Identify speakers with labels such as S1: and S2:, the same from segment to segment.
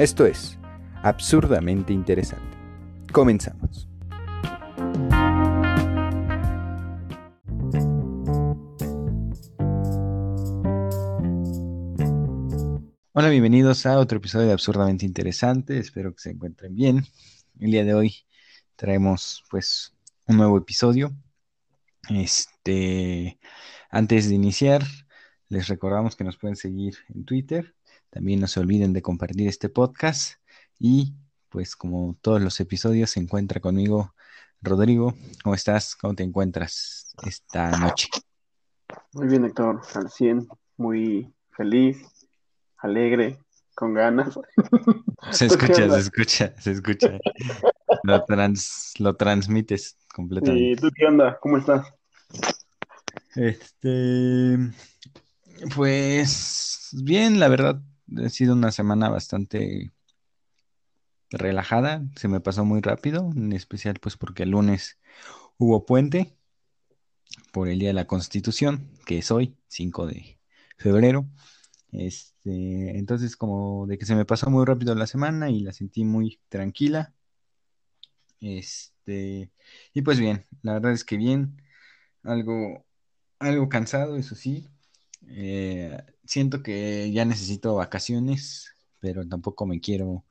S1: Esto es absurdamente interesante. Comenzamos. Hola, bienvenidos a otro episodio de Absurdamente Interesante. Espero que se encuentren bien. El día de hoy traemos pues un nuevo episodio. Este, antes de iniciar, les recordamos que nos pueden seguir en Twitter. También no se olviden de compartir este podcast y pues como todos los episodios se encuentra conmigo Rodrigo. ¿Cómo estás? ¿Cómo te encuentras esta noche?
S2: Muy bien, Héctor, al 100, muy feliz, alegre, con ganas.
S1: Se escucha, se escucha, se escucha. Lo, trans, lo transmites completamente.
S2: ¿Y tú qué onda? ¿Cómo estás?
S1: Este, pues bien, la verdad, ha sido una semana bastante relajada, se me pasó muy rápido, en especial pues porque el lunes hubo puente por el Día de la Constitución, que es hoy, 5 de febrero. Este, entonces como de que se me pasó muy rápido la semana y la sentí muy tranquila. Este, y pues bien, la verdad es que bien, algo, algo cansado, eso sí. Eh, siento que ya necesito vacaciones, pero tampoco me quiero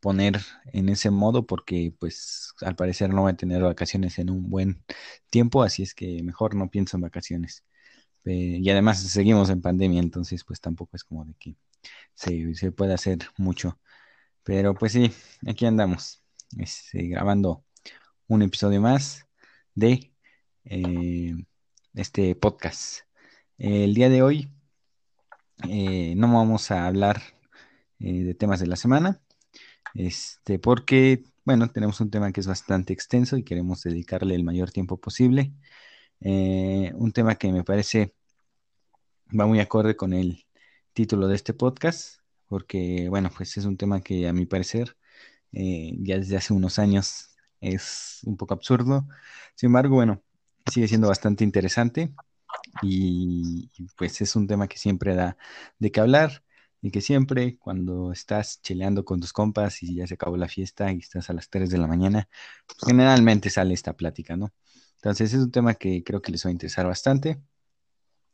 S1: poner en ese modo porque pues al parecer no voy a tener vacaciones en un buen tiempo, así es que mejor no pienso en vacaciones. Eh, y además seguimos en pandemia, entonces pues tampoco es como de que se, se pueda hacer mucho. Pero pues sí, aquí andamos, este, grabando un episodio más de eh, este podcast. El día de hoy eh, no vamos a hablar de temas de la semana, este, porque, bueno, tenemos un tema que es bastante extenso y queremos dedicarle el mayor tiempo posible. Eh, un tema que me parece va muy acorde con el título de este podcast, porque, bueno, pues es un tema que a mi parecer eh, ya desde hace unos años es un poco absurdo. Sin embargo, bueno, sigue siendo bastante interesante y, y pues es un tema que siempre da de qué hablar y que siempre cuando estás cheleando con tus compas y ya se acabó la fiesta y estás a las 3 de la mañana, pues generalmente sale esta plática, ¿no? Entonces es un tema que creo que les va a interesar bastante.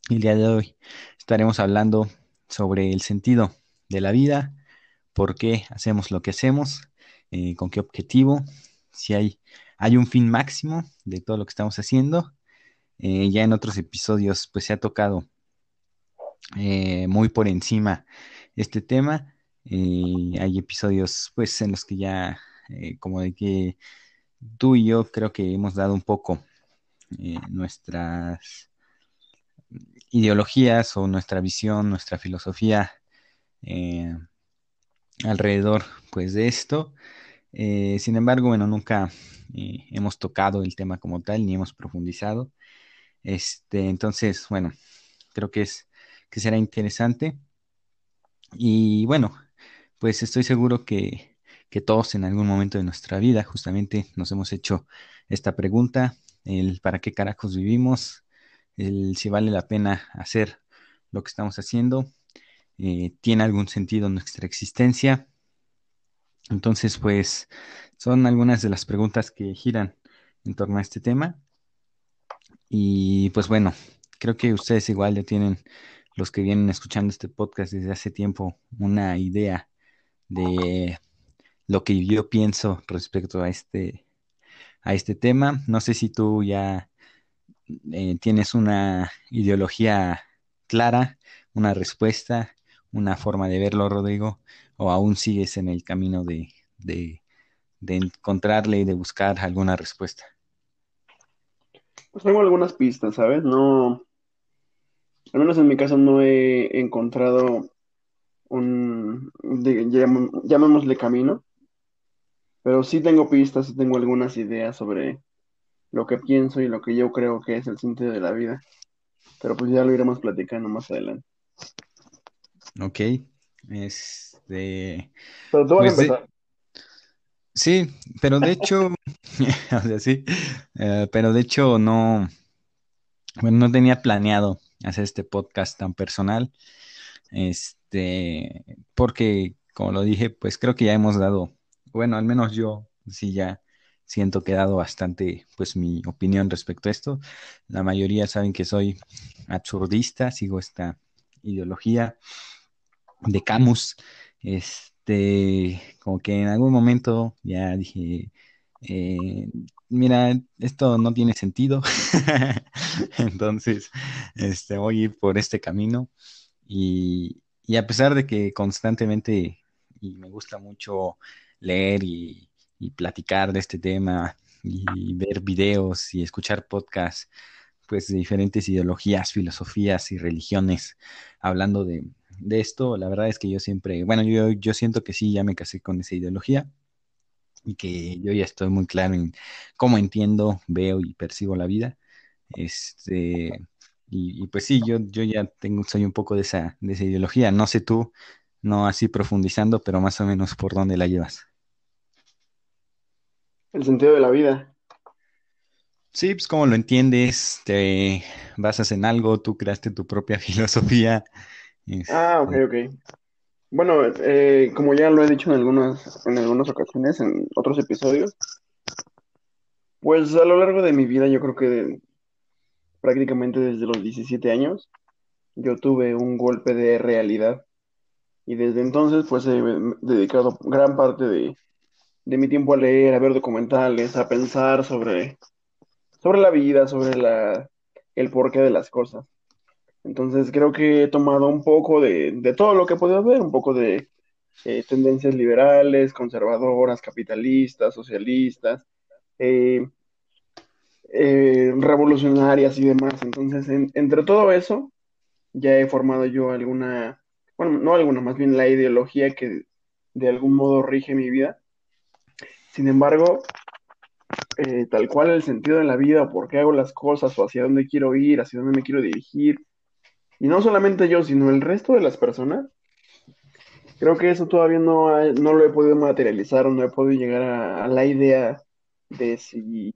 S1: El día de hoy estaremos hablando sobre el sentido de la vida, por qué hacemos lo que hacemos, eh, con qué objetivo, si hay, hay un fin máximo de todo lo que estamos haciendo. Eh, ya en otros episodios pues se ha tocado eh, muy por encima este tema. Eh, hay episodios pues en los que ya eh, como de que tú y yo creo que hemos dado un poco nuestras ideologías o nuestra visión, nuestra filosofía alrededor pues de esto. sin embargo, bueno, nunca hemos tocado el tema como tal ni hemos profundizado. Este, entonces, bueno, creo que es que será interesante. Y bueno, pues estoy seguro que, que, todos en algún momento de nuestra vida justamente nos hemos hecho esta pregunta, el para qué carajos vivimos, el si vale la pena hacer lo que estamos haciendo, eh, tiene algún sentido nuestra existencia. Entonces, pues son algunas de las preguntas que giran en torno a este tema. Y pues bueno, creo que ustedes igual ya tienen los que vienen escuchando este podcast desde hace tiempo una idea de lo que yo pienso respecto a este, a este tema. No sé si tú ya eh, tienes una ideología clara, una respuesta, una forma de verlo, Rodrigo, o aún sigues en el camino de, de, de encontrarle y de buscar alguna respuesta.
S2: Pues tengo algunas pistas, ¿sabes? No, al menos en mi caso no he encontrado un, llamémosle camino, pero sí tengo pistas, y tengo algunas ideas sobre lo que pienso y lo que yo creo que es el sentido de la vida. Pero pues ya lo iremos platicando más adelante.
S1: Ok. Este.
S2: Pero tú vas a pues empezar.
S1: Sí, pero de hecho, o sea, sí, eh, pero de hecho no, bueno, no tenía planeado hacer este podcast tan personal. Este, porque como lo dije, pues creo que ya hemos dado, bueno, al menos yo sí ya siento que he dado bastante, pues mi opinión respecto a esto. La mayoría saben que soy absurdista, sigo esta ideología de Camus. Este, como que en algún momento ya dije, eh, mira, esto no tiene sentido. Entonces, este, voy a ir por este camino. Y, y a pesar de que constantemente, y me gusta mucho leer y, y platicar de este tema y ver videos y escuchar podcasts pues de diferentes ideologías, filosofías y religiones hablando de, de esto, la verdad es que yo siempre, bueno, yo, yo siento que sí, ya me casé con esa ideología y que yo ya estoy muy claro en cómo entiendo, veo y percibo la vida. Este, y, pues sí, yo, yo ya tengo, soy un poco de esa, de esa ideología. No sé tú, no así profundizando, pero más o menos por dónde la llevas.
S2: El sentido de la vida.
S1: Sí, pues como lo entiendes, te basas en algo, tú creaste tu propia filosofía.
S2: Ah, ok, ok. Bueno, eh, como ya lo he dicho en algunas, en algunas ocasiones, en otros episodios, pues a lo largo de mi vida, yo creo que prácticamente desde los 17 años, yo tuve un golpe de realidad. Y desde entonces, pues he dedicado gran parte de, de mi tiempo a leer, a ver documentales, a pensar sobre, sobre la vida, sobre la, el porqué de las cosas. Entonces creo que he tomado un poco de, de todo lo que podido ver, un poco de eh, tendencias liberales, conservadoras, capitalistas, socialistas, eh, eh, revolucionarias y demás. Entonces, entre todo eso, ya he formado yo alguna, bueno, no alguna, más bien la ideología que de algún modo rige mi vida. Sin embargo, tal cual el sentido de la vida, o por qué hago las cosas, o hacia dónde quiero ir, hacia dónde me quiero dirigir, y no solamente yo, sino el resto de las personas, creo que eso todavía no, no lo he podido materializar, o no he podido llegar a, la idea de si,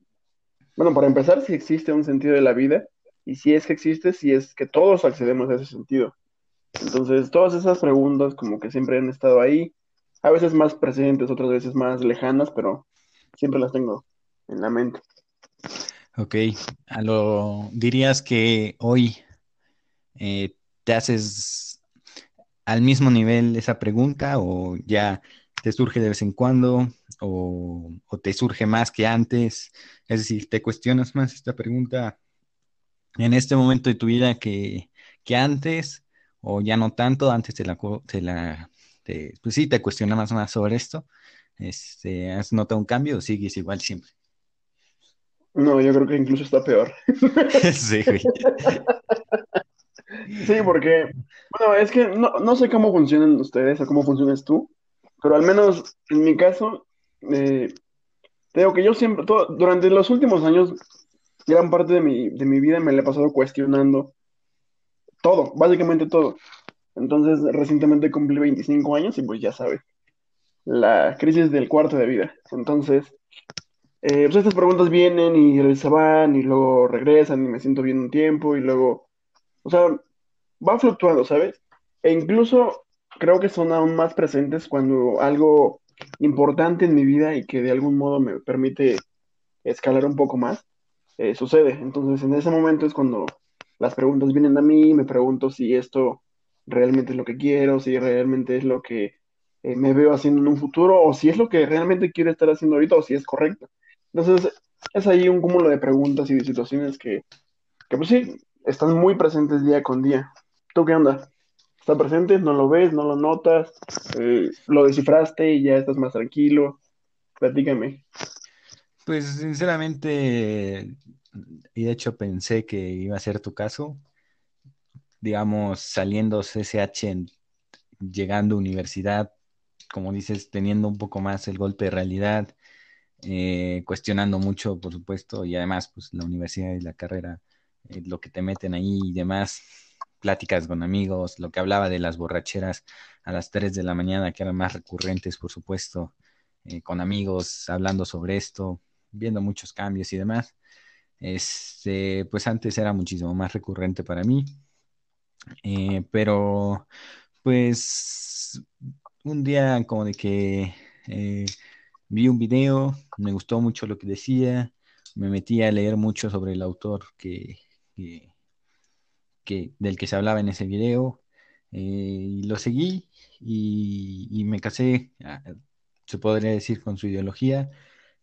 S2: bueno, para empezar, si existe un sentido de la vida, y si es que existe, si es que todos accedemos a ese sentido. Entonces, todas esas preguntas como que siempre han estado ahí, a veces más presentes, otras veces más lejanas, pero siempre las tengo en la mente.
S1: Ok, a lo dirías que hoy eh, te haces al mismo nivel esa pregunta o ya te surge de vez en cuando o, te surge más que antes, es decir, te cuestionas más esta pregunta en este momento de tu vida que, que antes o ya no tanto, antes te la, te la pues sí, te cuestionas más sobre esto. Este, ¿Has notado un cambio o sigues igual siempre?
S2: No, yo creo que incluso está peor. sí, Sí, porque, bueno, es que no, no, sé cómo funcionan ustedes o cómo funcionas tú, pero al menos en mi caso, eh, te digo que yo siempre, durante los últimos años, gran parte de mi, de mi vida me la he pasado cuestionando todo, básicamente todo. Entonces, recientemente cumplí 25 años y pues ya sabes, la crisis del cuarto de vida. Entonces, eh, pues estas preguntas vienen y se van y luego regresan y me siento bien un tiempo y luego, o sea, va fluctuando, ¿sabes? E incluso creo que son aún más presentes cuando algo importante en mi vida y que de algún modo me permite escalar un poco más, eh, sucede. Entonces, en ese momento es cuando las preguntas vienen a mí, me pregunto si esto realmente es lo que quiero, si realmente es lo que eh, me veo haciendo en un futuro, o si es lo que realmente quiero estar haciendo ahorita, o si es correcto. Entonces, es ahí un cúmulo de preguntas y de situaciones que, que pues sí, están muy presentes día con día. ¿Tú qué onda? ¿Está presente? ¿No lo ves? ¿No lo notas? Eh, ¿Lo descifraste y ya estás más tranquilo? Platícame.
S1: Pues sinceramente, y de hecho pensé que iba a ser tu caso, digamos, saliendo CSH, llegando a universidad, como dices, teniendo un poco más el golpe de realidad, eh, cuestionando mucho, por supuesto, y además, pues la universidad y la carrera, eh, lo que te meten ahí y demás, pláticas con amigos, lo que hablaba de las borracheras a las 3 de la mañana, que eran más recurrentes, por supuesto, eh, con amigos, hablando sobre esto, viendo muchos cambios y demás. Este, pues antes era muchísimo más recurrente para mí. Eh, pero, pues, un día como de que eh, vi un video, me gustó mucho lo que decía, me metí a leer mucho sobre el autor que, que, del que se hablaba en ese video, eh, y lo seguí y, me casé, ah, se podría decir, con su ideología,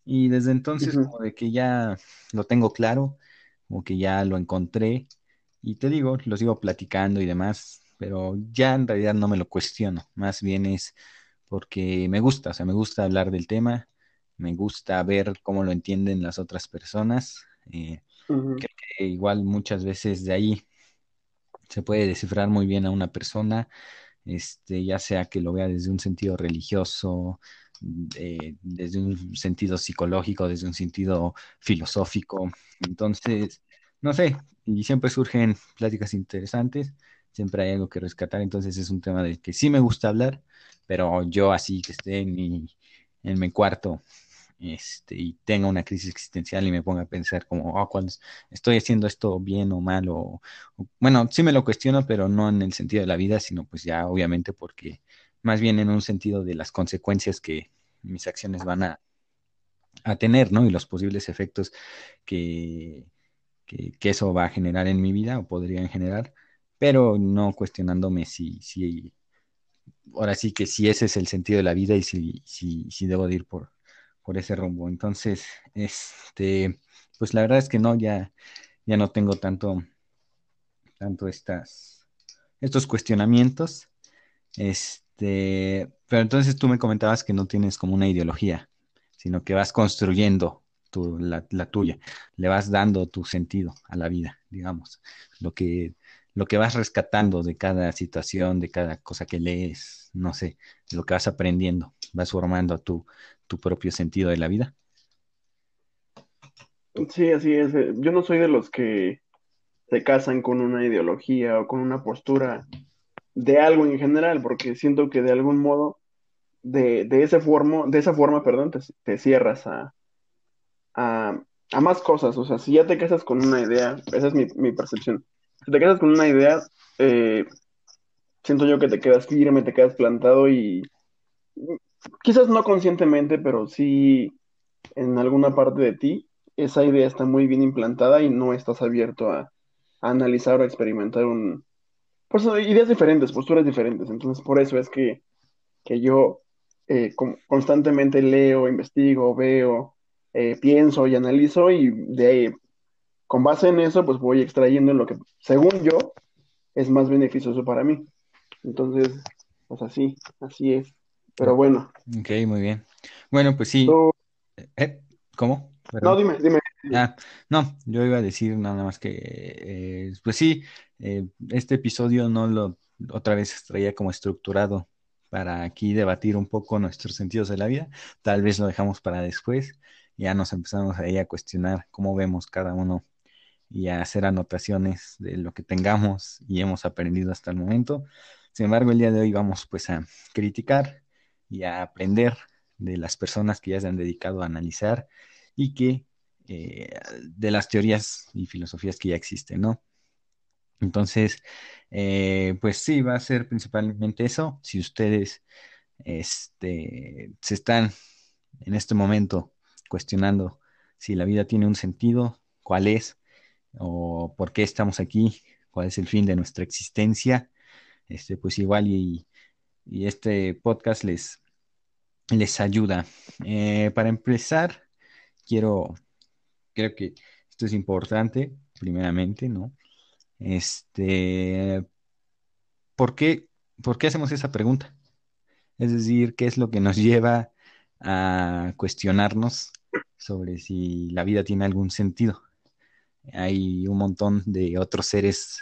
S1: y desde entonces como de que ya lo tengo claro, como que ya lo encontré, y te digo, lo sigo platicando y demás, pero ya en realidad no me lo cuestiono, más bien es porque me gusta, o sea, me gusta hablar del tema, me gusta ver cómo lo entienden las otras personas. Eh, creo que igual muchas veces de ahí se puede descifrar muy bien a una persona, este, ya sea que lo vea desde un sentido religioso, desde un sentido psicológico, desde un sentido filosófico. Entonces, no sé, y siempre surgen pláticas interesantes, siempre hay algo que rescatar, entonces es un tema del que sí me gusta hablar, pero yo así que esté en mi, en mi cuarto este, y tenga una crisis existencial y me ponga a pensar como, ¿cuál estoy haciendo esto bien o mal? O, bueno, sí me lo cuestiono, pero no en el sentido de la vida, sino pues ya obviamente porque más bien en un sentido de las consecuencias que mis acciones van a, a tener, ¿no? Y los posibles efectos que, que, que, eso va a generar en mi vida o podrían generar, pero no cuestionándome si, si ahora sí que si ese es el sentido de la vida y si, si, si debo de ir por, por ese rumbo. Entonces, este, pues la verdad es que no, ya, ya no tengo tanto, tanto estas, estos cuestionamientos. Este, pero entonces tú me comentabas que no tienes como una ideología, sino que vas construyendo tu, la, tuya, le vas dando tu sentido a la vida, digamos, lo que lo que vas rescatando de cada situación, de cada cosa que lees, no sé, lo que vas aprendiendo, vas formando tu, tu propio sentido de la vida.
S2: Sí, así es. Yo no soy de los que se casan con una ideología o con una postura de algo en general, porque siento que de algún modo, de, ese formo, de esa forma, perdón, te, cierras a, a, más cosas. O sea, si ya te casas con una idea, esa es mi, percepción si te quedas con una idea, eh, siento yo que te quedas firme, te quedas plantado y quizás no conscientemente, pero sí en alguna parte de ti, esa idea está muy bien implantada y no estás abierto a, analizar o experimentar un, pues, ideas diferentes, posturas diferentes. Entonces, por eso es que, yo eh, constantemente leo, investigo, veo, eh, pienso y analizo y de ahí con base en eso, pues voy extrayendo lo que, según yo, es más beneficioso para mí. Entonces, pues así, así es. Pero bueno.
S1: Ok, muy bien. Bueno, pues sí. ¿Eh? ¿Cómo?
S2: No, dime, dime.
S1: Ah, no, yo iba a decir nada más que, eh, pues sí, eh, este episodio no lo otra vez traía como estructurado para aquí debatir un poco nuestros sentidos de la vida. Tal vez lo dejamos para después. Ya nos empezamos ahí a cuestionar cómo vemos cada uno y a hacer anotaciones de lo que tengamos y hemos aprendido hasta el momento. Sin embargo, el día de hoy vamos pues a criticar y a aprender de las personas que ya se han dedicado a analizar y que eh, de las teorías y filosofías que ya existen, ¿no? Entonces, eh, pues sí, va a ser principalmente eso. Si ustedes este, se están en este momento cuestionando si la vida tiene un sentido, cuál es, o por qué estamos aquí, cuál es el fin de nuestra existencia, este, pues igual y, este podcast les, les ayuda. Eh, para empezar, quiero, creo que esto es importante, primeramente, ¿no? Este, ¿por qué, ¿por qué hacemos esa pregunta? Es decir, ¿qué es lo que nos lleva a cuestionarnos sobre si la vida tiene algún sentido? hay un montón de otros seres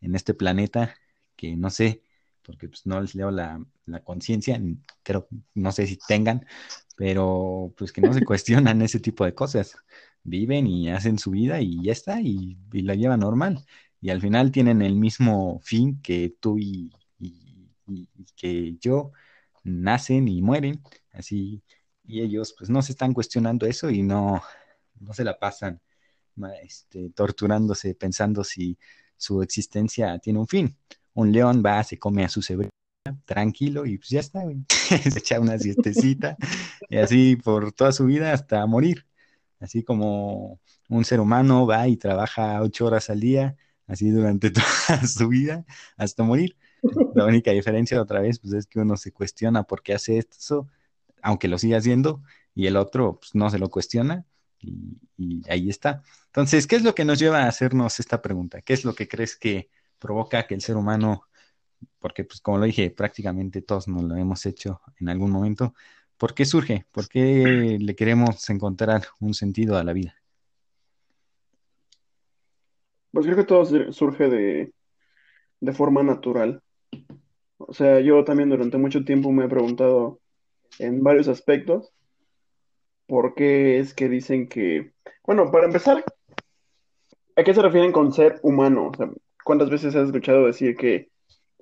S1: en este planeta que no sé, porque pues, no les leo la, conciencia, creo, no sé si tengan, pero pues que no se cuestionan ese tipo de cosas. Viven y hacen su vida y ya está, y, la llevan normal. Y al final tienen el mismo fin que tú y, que yo, nacen y mueren, así, y ellos pues no se están cuestionando eso y no, no se la pasan este, torturándose pensando si su existencia tiene un fin. Un león va, se come a sus tranquilo y pues ya está, güey. Se echa una siestecita y así por toda su vida hasta morir. Así como un ser humano va y trabaja ocho horas al día, así durante toda su vida hasta morir. La única diferencia otra vez pues es que uno se cuestiona por qué hace eso, aunque lo siga haciendo, y el otro pues, no se lo cuestiona y, y ahí está. Entonces, ¿qué es lo que nos lleva a hacernos esta pregunta? ¿Qué es lo que crees que provoca que el ser humano, porque pues como lo dije, prácticamente todos nos lo hemos hecho en algún momento, ¿por qué surge? ¿Por qué le queremos encontrar un sentido a la vida?
S2: Pues creo que todo sur- surge de, de forma natural. O sea, yo también durante mucho tiempo me he preguntado en varios aspectos por qué es que dicen que, bueno, para empezar, ¿a qué se refieren con ser humano? O sea, ¿cuántas veces has escuchado decir que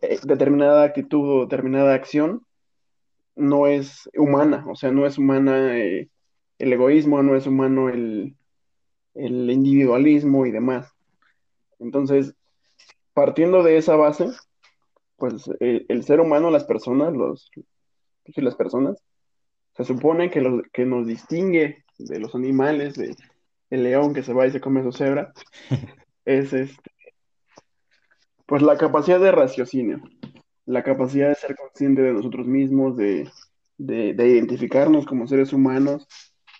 S2: eh, determinada actitud o determinada acción no es humana? O sea, no es humana eh, el egoísmo, no es humano el, el individualismo y demás. Entonces, partiendo de esa base, pues el, el ser humano, las personas, los, las personas, se supone que, los, que nos distingue de los animales, de el león que se va y se come su cebra, es este, pues la capacidad de raciocinio, la capacidad de ser consciente de nosotros mismos, de, de, de identificarnos como seres humanos,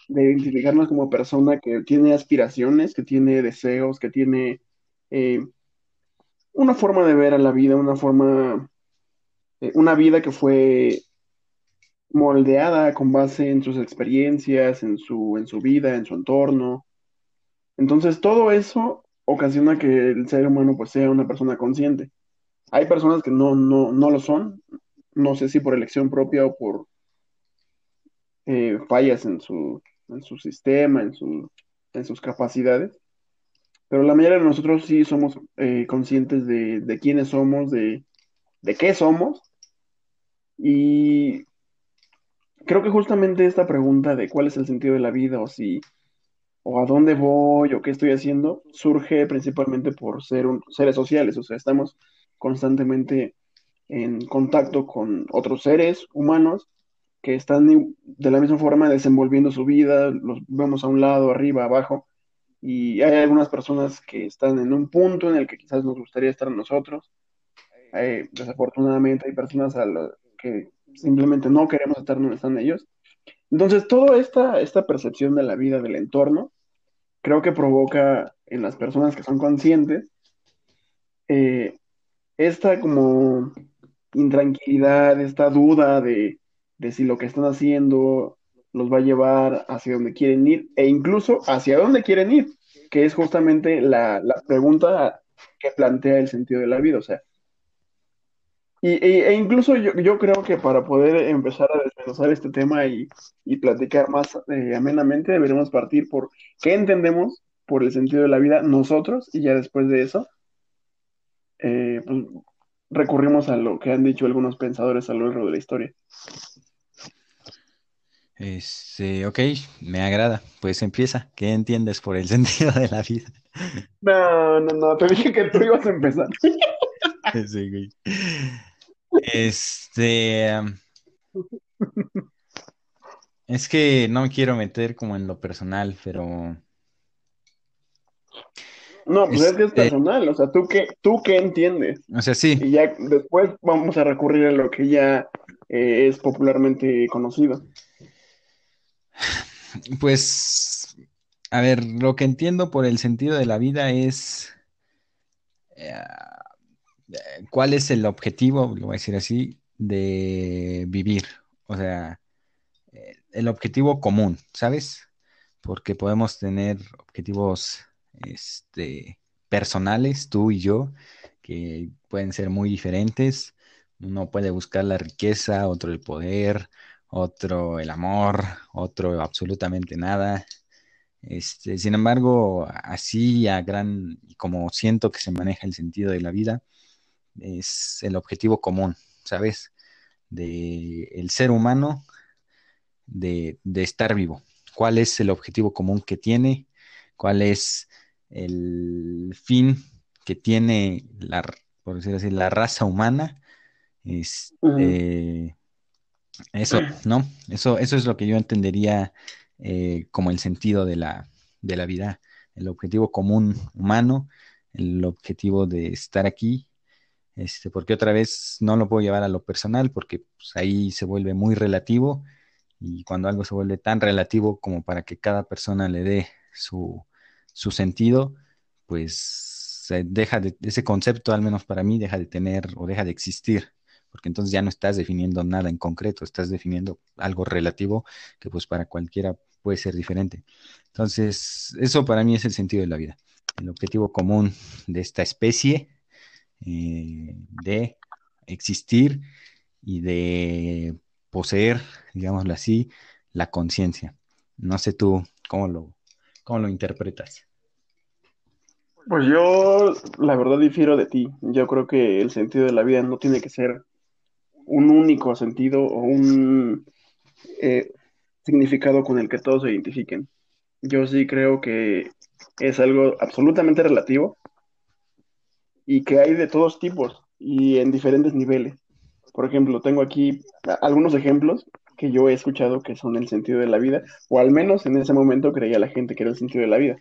S2: de identificarnos como persona que tiene aspiraciones, que tiene deseos, que tiene eh, una forma de ver a la vida, una forma, eh, una vida que fue moldeada con base en sus experiencias, en su, en su vida, en su entorno. Entonces, todo eso ocasiona que el ser humano pues sea una persona consciente. Hay personas que no, no, no lo son, no sé si por elección propia o por eh, fallas en su, en su sistema, en su, en sus capacidades, pero la mayoría de nosotros sí somos eh, conscientes de, de quiénes somos, de, de qué somos, y creo que justamente esta pregunta de cuál es el sentido de la vida o si o a dónde voy o qué estoy haciendo surge principalmente por ser un, seres sociales, o sea, estamos constantemente en contacto con otros seres humanos que están de la misma forma desenvolviendo su vida, los vemos a un lado, arriba, abajo, y hay algunas personas que están en un punto en el que quizás nos gustaría estar nosotros. Eh, desafortunadamente hay personas a las que simplemente no queremos estar donde están ellos. Entonces, toda esta, esta percepción de la vida, del entorno, creo que provoca en las personas que son conscientes eh, esta como intranquilidad, esta duda de, de si lo que están haciendo los va a llevar hacia donde quieren ir e incluso hacia dónde quieren ir, que es justamente la, la pregunta que plantea el sentido de la vida. O sea, y, e, e incluso yo, yo creo que para poder empezar a desmenuzar este tema y, y platicar más eh, amenamente, deberemos partir por qué entendemos por el sentido de la vida nosotros y ya después de eso, eh, pues, recurrimos a lo que han dicho algunos pensadores a lo largo de la historia.
S1: Este, ok, me agrada. Pues empieza. ¿Qué entiendes por el sentido de la vida?
S2: No, no, no, te dije que tú ibas a empezar.
S1: Sí, güey. Este, es que no me quiero meter como en lo personal, pero
S2: No, pues es que es
S1: este,
S2: personal, o sea, ¿tú qué, tú qué entiendes?
S1: o sea, sí,
S2: Y ya después vamos a recurrir a lo que ya eh, es popularmente conocido.
S1: pues, a ver, lo que entiendo por el sentido de la vida es eh, cuál es el objetivo, lo voy a decir así, de vivir. O sea, eh, el objetivo común, ¿sabes? Porque podemos tener objetivos, este, personales, tú y yo, que pueden ser muy diferentes. Uno puede buscar la riqueza, otro el poder, otro el amor, otro absolutamente nada. Este, sin embargo, así a gran, como siento que se maneja el sentido de la vida, es el objetivo común, ¿sabes? De el ser humano de, de estar vivo. ¿Cuál es el objetivo común que tiene? ¿Cuál es el fin que tiene la, por decir así, la raza humana Este, eso, ¿no? Eso, eso es lo que yo entendería eh, como el sentido de la, de la vida, el objetivo común humano, el objetivo de estar aquí, este, porque otra vez no lo puedo llevar a lo personal, porque pues, ahí se vuelve muy relativo, y cuando algo se vuelve tan relativo como para que cada persona le dé su, sentido, pues deja de, ese concepto, al menos para mí, deja de tener o deja de existir porque entonces ya no estás definiendo nada en concreto, estás definiendo algo relativo que pues para cualquiera puede ser diferente. Entonces, eso para mí es el sentido de la vida, el objetivo común de esta especie eh, de existir y de poseer, digámoslo así, la conciencia. No sé tú cómo lo, cómo lo interpretas.
S2: Pues yo, la verdad, difiero de ti. Yo creo que el sentido de la vida no tiene que ser un único sentido o un eh, significado con el que todos se identifiquen. Yo sí creo que es algo absolutamente relativo y que hay de todos tipos y en diferentes niveles. Por ejemplo, tengo aquí algunos ejemplos que yo he escuchado que son el sentido de la vida, o al menos en ese momento creía la gente que era el sentido de la vida.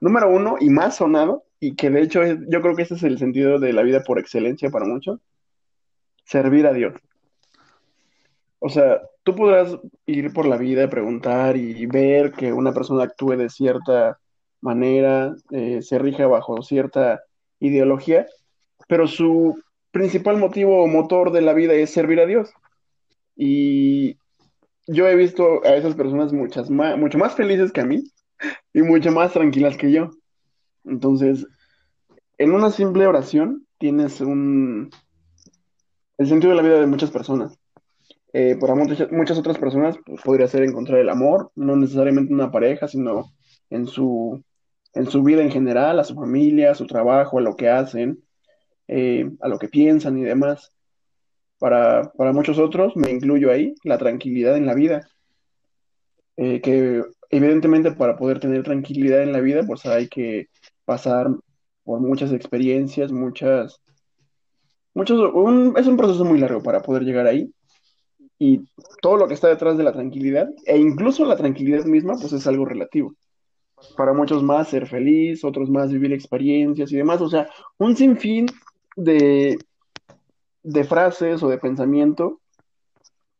S2: Número uno, y más sonado, y que de hecho yo creo que ese es el sentido de la vida por excelencia para muchos, servir a Dios. O sea, tú podrás ir por la vida, preguntar y ver que una persona actúe de cierta manera, eh, se rija bajo cierta ideología, pero su principal motivo o motor de la vida es servir a Dios. Y yo he visto a esas personas muchas más, mucho más felices que a mí y mucho más tranquilas que yo. Entonces, en una simple oración tienes un, el sentido de la vida de muchas personas. Eh, para muchas, otras personas pues, podría ser encontrar el amor, no necesariamente una pareja, sino en su, en su vida en general, a su familia, a su trabajo, a lo que hacen, eh, a lo que piensan y demás. Para, muchos otros, me incluyo ahí, la tranquilidad en la vida. Eh, que evidentemente para poder tener tranquilidad en la vida, pues hay que pasar por muchas experiencias, muchas es un proceso muy largo para poder llegar ahí. Y todo lo que está detrás de la tranquilidad, e incluso la tranquilidad misma, pues es algo relativo. Para muchos más ser feliz, otros más vivir experiencias y demás. O sea, un sinfín de, de frases o de pensamiento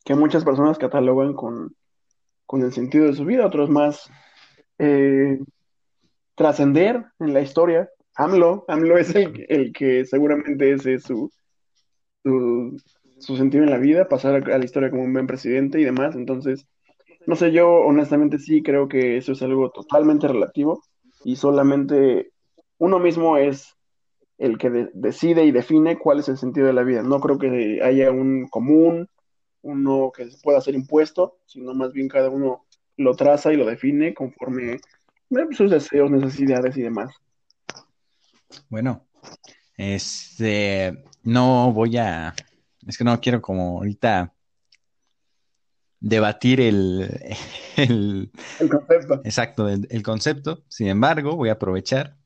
S2: que muchas personas catalogan con, el sentido de su vida, otros más eh, trascender en la historia. AMLO, AMLO es el, el que seguramente ese es su, su, sentido en la vida, pasar a, la historia como un buen presidente y demás. Entonces, no sé, yo honestamente sí creo que eso es algo totalmente relativo y solamente uno mismo es el que decide y define cuál es el sentido de la vida. No creo que haya un común, uno que pueda ser impuesto, sino más bien cada uno lo traza y lo define conforme sus deseos, necesidades y demás.
S1: Bueno, este, no voy a, es que no quiero como ahorita debatir el,
S2: el, concepto.
S1: Exacto, el, concepto. Sin embargo, voy a aprovechar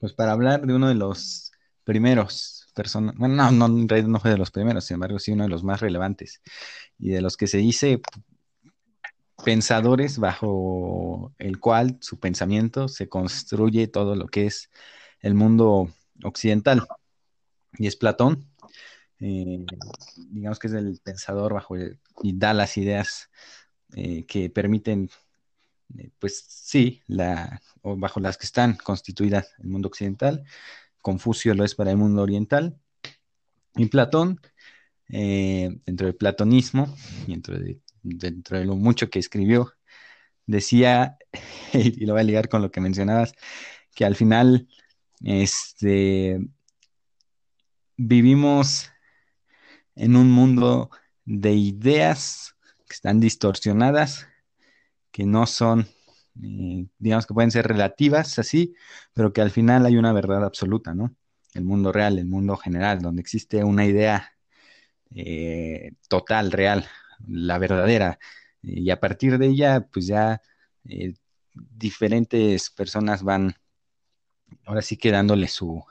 S1: pues para hablar de uno de los primeros personas, bueno, no, no, en realidad no fue de los primeros, sin embargo, sí uno de los más relevantes y de los que se dice pensadores bajo el cual su pensamiento se construye todo lo que es el mundo occidental. Y es Platón, eh, digamos que es el pensador bajo y da las ideas eh, que permiten, eh, pues sí, la, o bajo las que están constituidas el mundo occidental. Confucio lo es para el mundo oriental. Y Platón, dentro del platonismo, dentro de, dentro de lo mucho que escribió, decía, y lo voy a ligar con lo que mencionabas, que al final este, vivimos en un mundo de ideas que están distorsionadas, que no son, eh, digamos que pueden ser relativas así, pero que al final hay una verdad absoluta, ¿no? El mundo real, el mundo general, donde existe una idea eh, total, real, la verdadera, y a partir de ella, pues ya eh, diferentes personas van ahora sí que dándole su,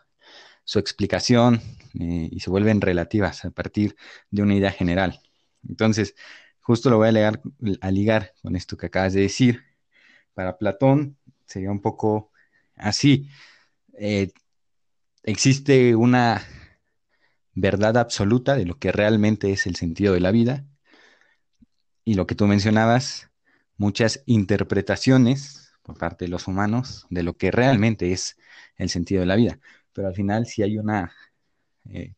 S1: su explicación eh, y se vuelven relativas a partir de una idea general. Entonces, justo lo voy a, ligar con esto que acabas de decir. Para Platón sería un poco así. Eh, existe una verdad absoluta de lo que realmente es el sentido de la vida y lo que tú mencionabas, muchas interpretaciones por parte de los humanos de lo que realmente es el sentido de la vida. Pero al final si hay una, eh,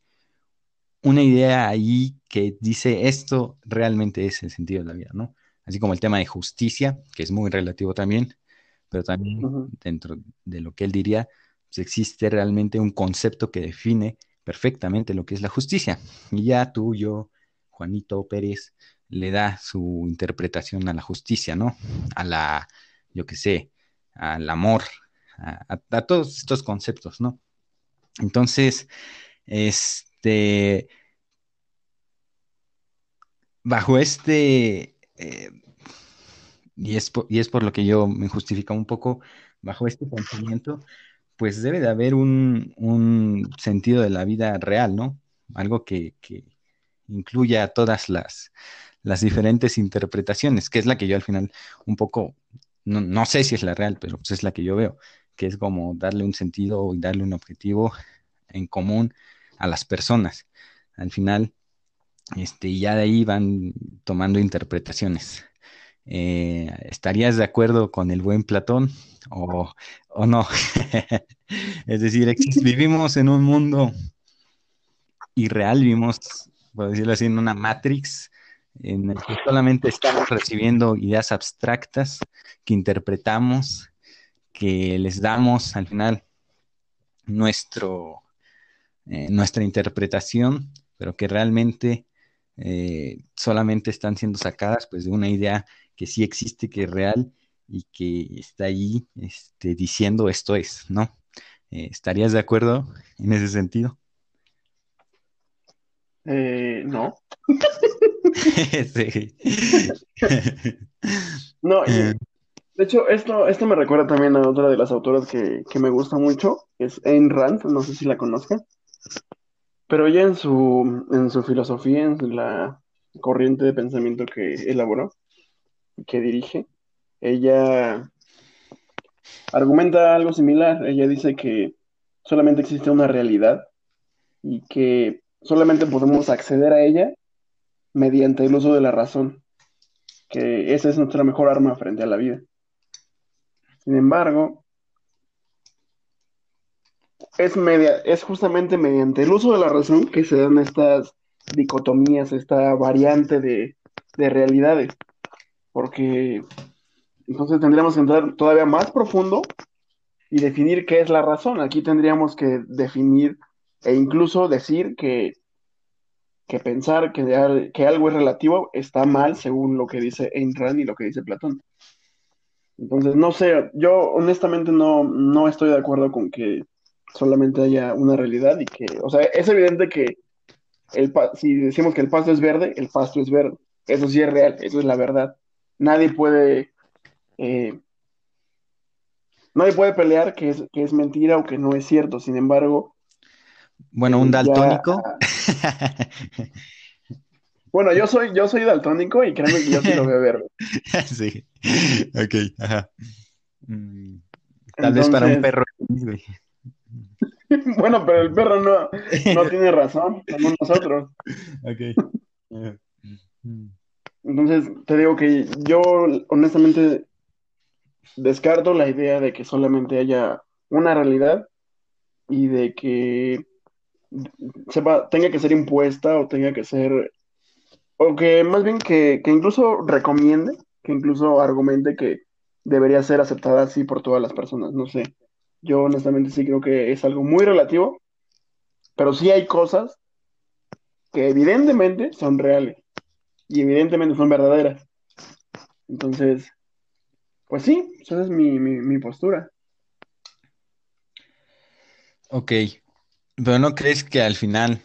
S1: una idea ahí que dice esto realmente es el sentido de la vida, ¿no? Así como el tema de justicia, que es muy relativo también, pero también dentro de lo que él diría, pues existe realmente un concepto que define perfectamente lo que es la justicia. Y ya tú, yo, Juanito Pérez, le da su interpretación a la justicia, ¿no? A la, yo qué sé, al amor, a, todos estos conceptos, ¿no? Entonces, este, bajo este, eh, y, es por, y es por lo que yo me justifico un poco, bajo este pensamiento, pues debe de haber un, sentido de la vida real, ¿no? Algo que, incluya todas las, diferentes interpretaciones, que es la que yo al final un poco, no, sé si es la real, pero pues es la que yo veo, que es como darle un sentido y darle un objetivo en común a las personas. Al final, este, ya de ahí van tomando interpretaciones. Eh, ¿Estarías de acuerdo con el buen Platón o, no? es decir, vivimos en un mundo irreal, vivimos, por decirlo así, en una matrix en el que solamente estamos recibiendo ideas abstractas que interpretamos, que les damos al final nuestro, eh, nuestra interpretación, pero que realmente eh, solamente están siendo sacadas pues de una idea que sí existe, que es real y que está ahí este, diciendo esto es, ¿no? Eh, ¿Estarías de acuerdo en ese sentido?
S2: No. no, eh. De hecho, esto, esto me recuerda también a otra de las autoras que, me gusta mucho, es Ayn Rand, no sé si la conozcan, pero ella en su, en su filosofía, en la corriente de pensamiento que elaboró, que dirige, ella argumenta algo similar. Ella dice que solamente existe una realidad y que solamente podemos acceder a ella mediante el uso de la razón, que esa es nuestra mejor arma frente a la vida. Sin embargo, es, justamente mediante el uso de la razón que se dan estas dicotomías, esta variante de, de realidades porque entonces tendríamos que entrar todavía más profundo y definir qué es la razón. Aquí tendríamos que definir e incluso decir que, que pensar que, que algo es relativo está mal según lo que dice Ayn Rand y lo que dice Platón. Entonces, no sé, yo honestamente no, no estoy de acuerdo con que solamente haya una realidad y que, o sea, es evidente que el, si decimos que el pasto es verde, el pasto es verde. Eso sí es real, eso es la verdad nadie puede, eh, nadie puede pelear que es, que es mentira o que no es cierto. Sin embargo,
S1: bueno, un eh, daltónico.
S2: Bueno, yo soy, yo soy daltónico y créeme que yo sí lo veo verde.
S1: Sí, ok, ajá. Mm, tal vez para un perro.
S2: bueno, pero el perro no, no tiene razón, somos nosotros.
S1: Ok.
S2: Entonces, te digo que yo honestamente descarto la idea de que solamente haya una realidad y de que sepa, tenga que ser impuesta o tenga que ser, o que más bien que, que incluso recomiende, que incluso argumente que debería ser aceptada así por todas las personas. No sé, yo honestamente sí creo que es algo muy relativo, pero sí hay cosas que evidentemente son reales y evidentemente son verdaderas. Entonces, pues sí, esa es mi, postura.
S1: Ok, pero ¿no crees que al final,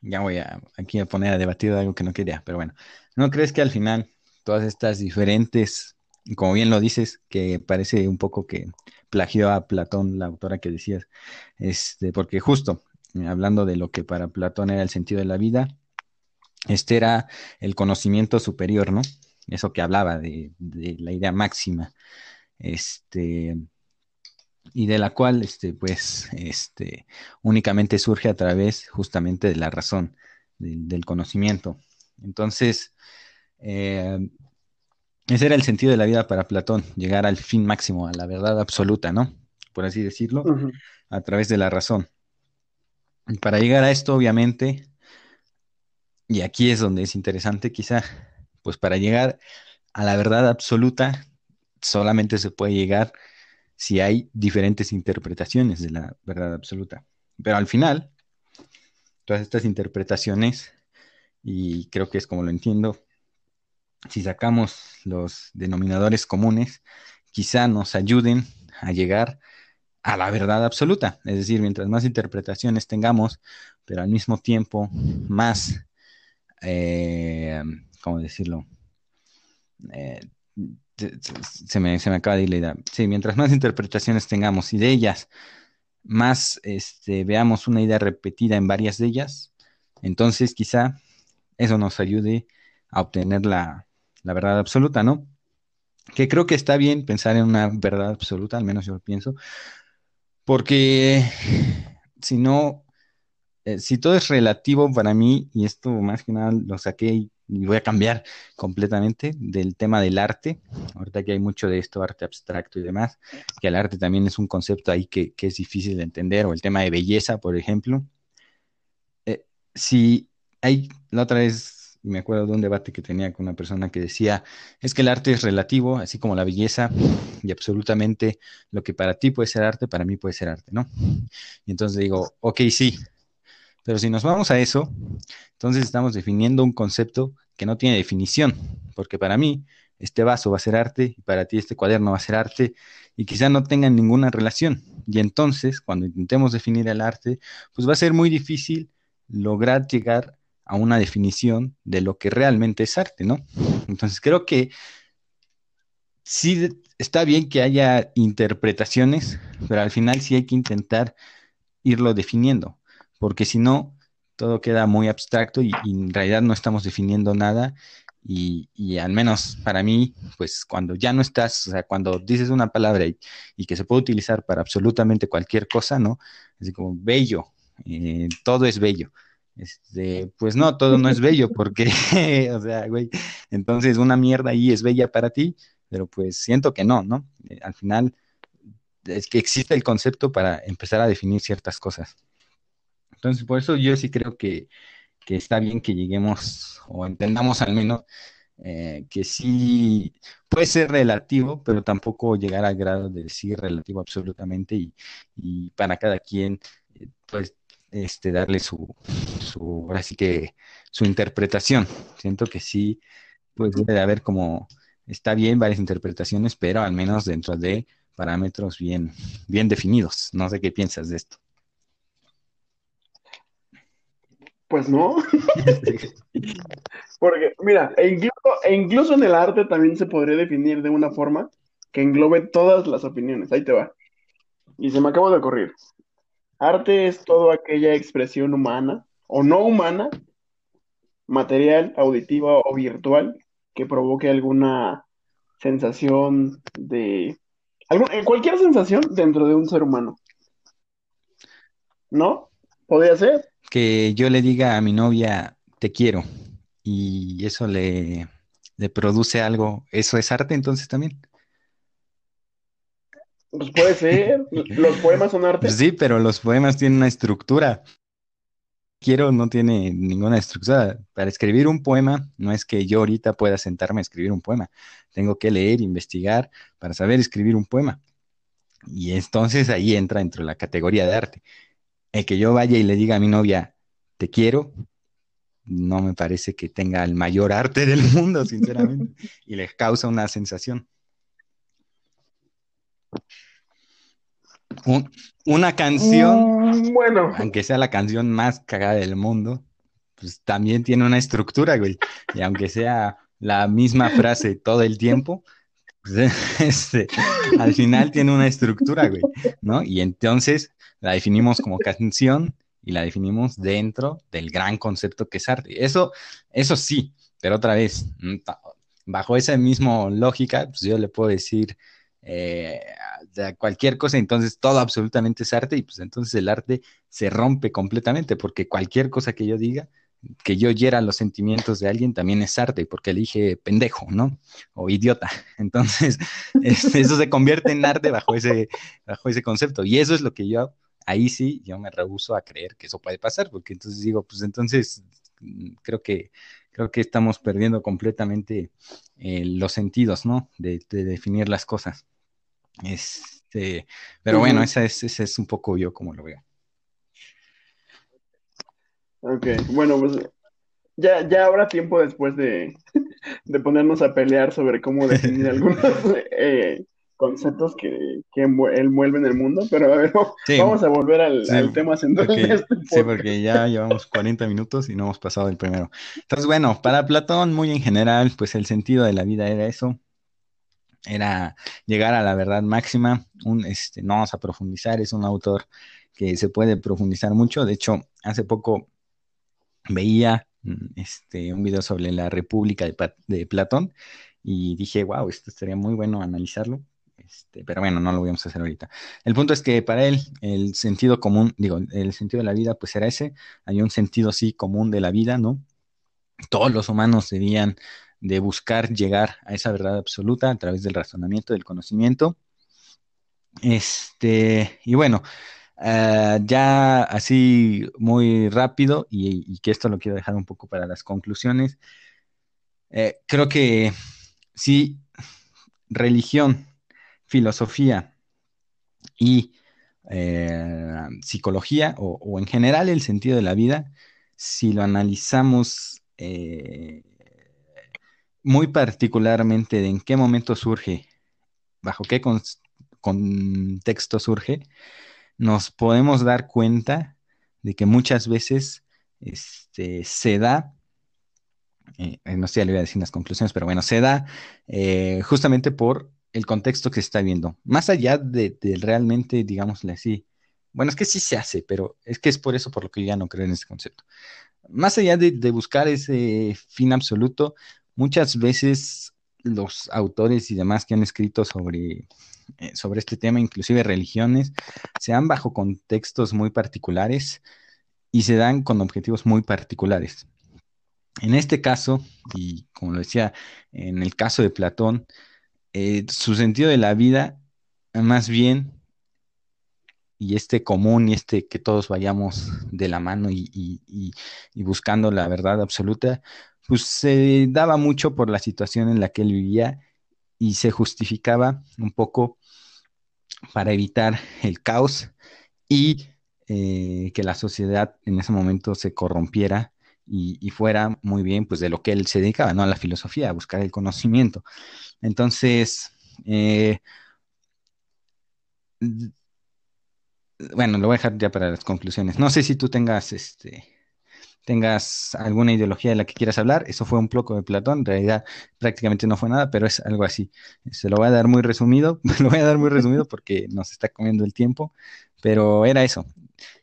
S1: ya voy a aquí a poner a debatir algo que no quería, pero bueno, ¿no crees que al final todas estas diferentes, como bien lo dices, que parece un poco que plagió a Platón, la autora que decías, este, porque justo hablando de lo que para Platón era el sentido de la vida, este era el conocimiento superior, ¿no? Eso que hablaba de, de la idea máxima, este, y de la cual, este, pues, este, únicamente surge a través justamente de la razón, del conocimiento. Entonces, eh, ese era el sentido de la vida para Platón, llegar al fin máximo, a la verdad absoluta, ¿no? Por así decirlo, a través de la razón. Y para llegar a esto, obviamente, y aquí es donde es interesante quizá, pues para llegar a la verdad absoluta, solamente se puede llegar si hay diferentes interpretaciones de la verdad absoluta. Pero al final, todas estas interpretaciones, y creo que es como lo entiendo, si sacamos los denominadores comunes, quizá nos ayuden a llegar a la verdad absoluta. Es decir, mientras más interpretaciones tengamos, pero al mismo tiempo más, eh, ¿cómo decirlo? Eh, se, me, acaba de ir la idea. Sí, mientras más interpretaciones tengamos y de ellas más este, veamos una idea repetida en varias de ellas, entonces quizá eso nos ayude a obtener la, la verdad absoluta, ¿no? Que creo que está bien pensar en una verdad absoluta, al menos yo lo pienso, porque si no, eh, si todo es relativo para mí, y esto más que nada lo saqué y, voy a cambiar completamente del tema del arte, ahorita que hay mucho de esto, arte abstracto y demás, que el arte también es un concepto ahí que, es difícil de entender, o el tema de belleza, por ejemplo. Eh, si hay, la otra vez y me acuerdo de un debate que tenía con una persona que decía, es que el arte es relativo, así como la belleza, y absolutamente lo que para ti puede ser arte, para mí puede ser arte, ¿no? Y entonces digo, ok, sí, pero si nos vamos a eso, entonces estamos definiendo un concepto que no tiene definición, porque para mí este vaso va a ser arte y para ti este cuaderno va a ser arte y quizá no tengan ninguna relación. Y entonces, cuando intentemos definir el arte, pues va a ser muy difícil lograr llegar a una definición de lo que realmente es arte, ¿no? Entonces creo que sí está bien que haya interpretaciones, pero al final sí hay que intentar irlo definiendo, porque si no, todo queda muy abstracto y, en realidad no estamos definiendo nada. Y, al menos para mí, pues cuando ya no estás, o sea, cuando dices una palabra y, que se puede utilizar para absolutamente cualquier cosa, ¿no? Así como bello, eh, todo es bello. Este, pues no, todo no es bello, porque, o sea, güey, entonces una mierda ahí es bella para ti, pero pues siento que no, ¿no? Eh, al final es que existe el concepto para empezar a definir ciertas cosas. Entonces, por eso yo sí creo que, está bien que lleguemos o entendamos al menos eh, que sí puede ser relativo, pero tampoco llegar al grado de decir relativo absolutamente y, y para cada quien, eh, pues este, darle su, su, ahora sí que su interpretación. Siento que sí, pues debe haber como, está bien varias interpretaciones, pero al menos dentro de parámetros bien, bien definidos. No sé qué piensas de esto.
S2: Pues no. Porque, mira, e incluso, e incluso en el arte también se podría definir de una forma que englobe todas las opiniones. Ahí te va. Y se me acabó de ocurrir. Arte es toda aquella expresión humana o no humana, material, auditiva o virtual, que provoque alguna sensación de... Eh, cualquier sensación dentro de un ser humano. ¿No? ¿Podría ser?
S1: Que yo le diga a mi novia, te quiero, y eso le, le produce algo, ¿eso es arte entonces también?
S2: Pues puede ser. Los poemas son arte.
S1: Sí, pero los poemas tienen una estructura. Quiero no tiene ninguna estructura. Para escribir un poema, no es que yo ahorita pueda sentarme a escribir un poema. Tengo que leer, investigar para saber escribir un poema. Y entonces ahí entra dentro de la categoría de arte. El que yo vaya y le diga a mi novia, te quiero, no me parece que tenga el mayor arte del mundo, sinceramente. y le causa una sensación una canción,
S2: mm, bueno,
S1: aunque sea la canción más cagada del mundo, pues también tiene una estructura, güey. Y aunque sea la misma frase todo el tiempo, pues, este, al final tiene una estructura, güey, ¿no? Y entonces la definimos como canción y la definimos dentro del gran concepto que es arte. Eso, eso sí, pero otra vez, bajo esa misma lógica, pues yo le puedo decir eh, cualquier cosa, entonces todo absolutamente es arte y pues entonces el arte se rompe completamente porque cualquier cosa que yo diga, que yo hiera los sentimientos de alguien también es arte porque elige pendejo, ¿no? O idiota. Entonces, eso se convierte en arte bajo ese, bajo ese concepto y eso es lo que yo, ahí sí, yo me rehuso a creer que eso puede pasar porque entonces digo, pues entonces mm, creo que creo que estamos perdiendo completamente eh, los sentidos, ¿no? De, definir las cosas. Este, pero bueno, ese es, un poco yo como lo veo.
S2: Ok, bueno, pues ya, ya habrá tiempo después de, de ponernos a pelear sobre cómo definir algunos eh, conceptos que, que envuelven el mundo, pero a ver, vamos a volver al, tema central este
S1: Sí, porque ya llevamos 40 minutos y no hemos pasado el primero. Entonces, bueno, para Platón, muy en general, pues el sentido de la vida era eso, era llegar a la verdad máxima, un, este, no vamos a profundizar, es un autor que se puede profundizar mucho, de hecho, hace poco veía mm, este, un video sobre la República de, de Platón y dije, wow, esto estaría muy bueno analizarlo, este, pero bueno, no lo vamos a hacer ahorita. El punto es que para él el sentido común, digo, el sentido de la vida pues era ese, hay un sentido sí común de la vida, ¿no? Todos los humanos debían de buscar llegar a esa verdad absoluta a través del razonamiento, del conocimiento. Este, y bueno, eh, ya así muy rápido, y, que esto lo quiero dejar un poco para las conclusiones, eh, creo que sí, religión filosofía y eh, psicología o, en general el sentido de la vida, si lo analizamos eh, muy particularmente de en qué momento surge, bajo qué contexto surge, nos podemos dar cuenta de que muchas veces este, se da, eh, no sé, le voy a decir las conclusiones, pero bueno, se da justamente por el contexto que se está viendo. Más allá de, realmente, digámosle así, bueno, es que sí se hace, pero es que es por eso por lo que ya no creo en ese concepto. Más allá de, buscar ese fin absoluto, muchas veces los autores y demás que han escrito sobre, eh, sobre este tema, inclusive religiones, se dan bajo contextos muy particulares y se dan con objetivos muy particulares. En este caso, y como lo decía, en el caso de Platón, eh, su sentido de la vida, más bien, y este común y este que todos vayamos de la mano y, buscando la verdad absoluta, pues se daba mucho por la situación en la que él vivía y se justificaba un poco para evitar el caos y eh, que la sociedad en ese momento se corrompiera y, fuera muy bien pues de lo que él se dedicaba, ¿no? A la filosofía, a buscar el conocimiento. Entonces, eh, bueno, lo voy a dejar ya para las conclusiones. No sé si tú tengas este tengas alguna ideología de la que quieras hablar. Eso fue un poco de Platón, en realidad prácticamente no fue nada, pero es algo así. Se lo voy a dar muy resumido, lo voy a dar muy resumido porque nos está comiendo el tiempo, pero era eso.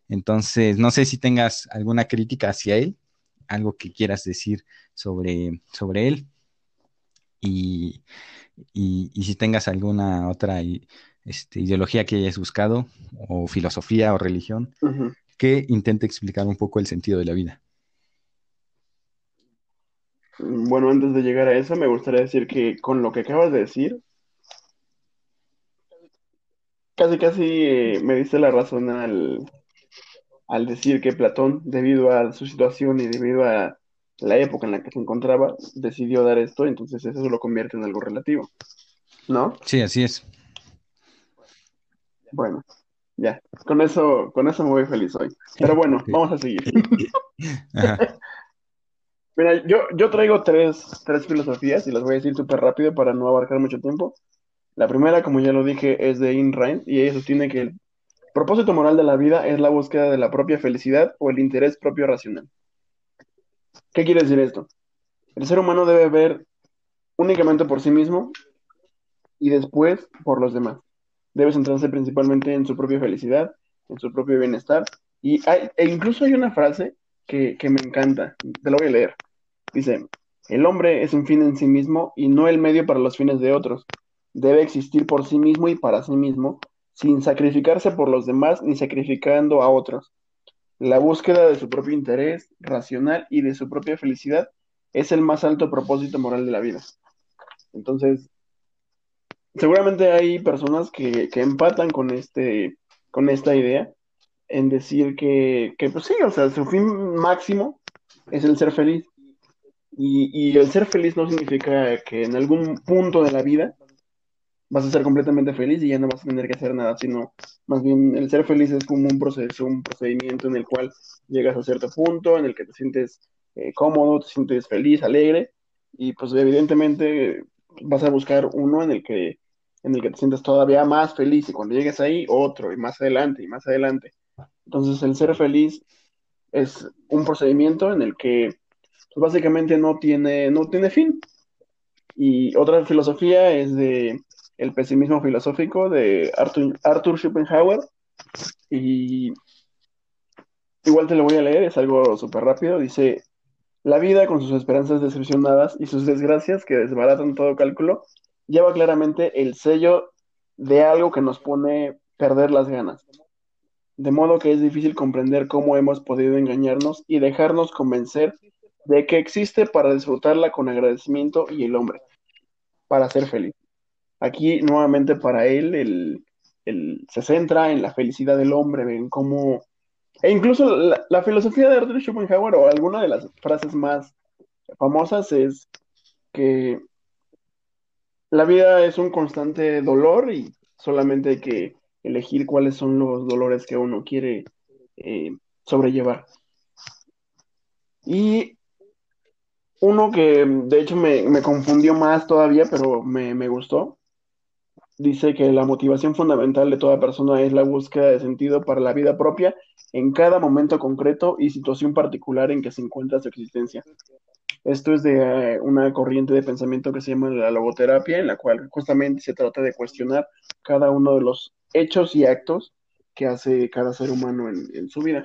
S1: Entonces, no sé si tengas alguna crítica hacia él algo que quieras decir sobre, sobre él y, si tengas alguna otra este, ideología que hayas buscado o filosofía o religión que intente explicar un poco el sentido de la vida.
S2: Bueno, antes de llegar a eso, me gustaría decir que con lo que acabas de decir, casi casi eh, me diste la razón al, al decir que Platón, debido a su situación y debido a la época en la que se encontraba, decidió dar esto, entonces eso lo convierte en algo relativo, ¿no?
S1: Sí, así es.
S2: Bueno, ya, con eso, con eso me voy feliz hoy. Pero bueno, vamos a seguir. Mira, yo, yo traigo tres, tres filosofías y las voy a decir súper rápido para no abarcar mucho tiempo. La primera, como ya lo dije, es de Ayn Rand y ella sostiene que Propósito moral de la vida es la búsqueda de la propia felicidad o el interés propio racional. ¿Qué quiere decir esto? El ser humano debe ver únicamente por sí mismo y después por los demás. Debe centrarse principalmente en su propia felicidad, en su propio bienestar Y hay, e incluso hay una frase que, que me encanta, te lo voy a leer. Dice, el hombre es un fin en sí mismo y no el medio para los fines de otros. Debe existir por sí mismo y para sí mismo, sin sacrificarse por los demás ni sacrificando a otros. La búsqueda de su propio interés racional y de su propia felicidad es el más alto propósito moral de la vida. Entonces, seguramente hay personas que, que empatan con, este, con esta idea en decir que, que, pues sí, o sea, su fin máximo es el ser feliz. Y, y el ser feliz no significa que en algún punto de la vida vas a ser completamente feliz y ya no vas a tener que hacer nada, sino más bien el ser feliz es como un proceso, un procedimiento en el cual llegas a cierto punto, en el que te sientes eh, cómodo, te sientes feliz, alegre, y pues evidentemente vas a buscar uno en el que en el que te sientes todavía más feliz y cuando llegues ahí otro y más adelante y más adelante. Entonces el ser feliz es un procedimiento en el que pues, básicamente no tiene no tiene fin. Y otra filosofía es de el pesimismo filosófico de Arthur, Arthur Schopenhauer. Y igual te lo voy a leer, es algo súper rápido. Dice, la vida con sus esperanzas decepcionadas y sus desgracias que desbaratan todo cálculo, lleva claramente el sello de algo que nos pone perder las ganas. De modo que es difícil comprender cómo hemos podido engañarnos y dejarnos convencer de que existe para disfrutarla con agradecimiento y el hombre, para ser feliz. Aquí nuevamente para él el, se centra en la felicidad del hombre, en cómo... E incluso la, filosofía de Arthur Schopenhauer o alguna de las frases más famosas es que la vida es un constante dolor y solamente hay que elegir cuáles son los dolores que uno quiere eh, sobrellevar. Y uno que de hecho me, confundió más todavía, pero me, me, gustó, dice que la motivación fundamental de toda persona es la búsqueda de sentido para la vida propia en cada momento concreto y situación particular en que se encuentra su existencia. Esto es de eh, una corriente de pensamiento que se llama la logoterapia, en la cual justamente se trata de cuestionar cada uno de los hechos y actos que hace cada ser humano en, su vida.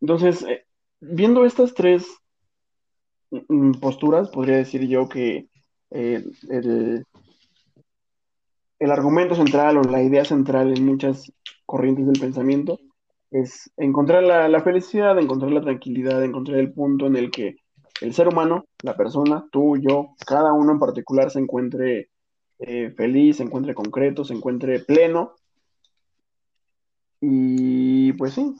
S2: Entonces, eh, viendo estas tres mm, posturas, podría decir yo que eh, el, el argumento central o la idea central en muchas corrientes del pensamiento es encontrar la, felicidad, encontrar la tranquilidad, encontrar el punto en el que el ser humano, la persona, tú, yo, cada uno en particular se encuentre eh, feliz, se encuentre concreto, se encuentre pleno. Y pues sí,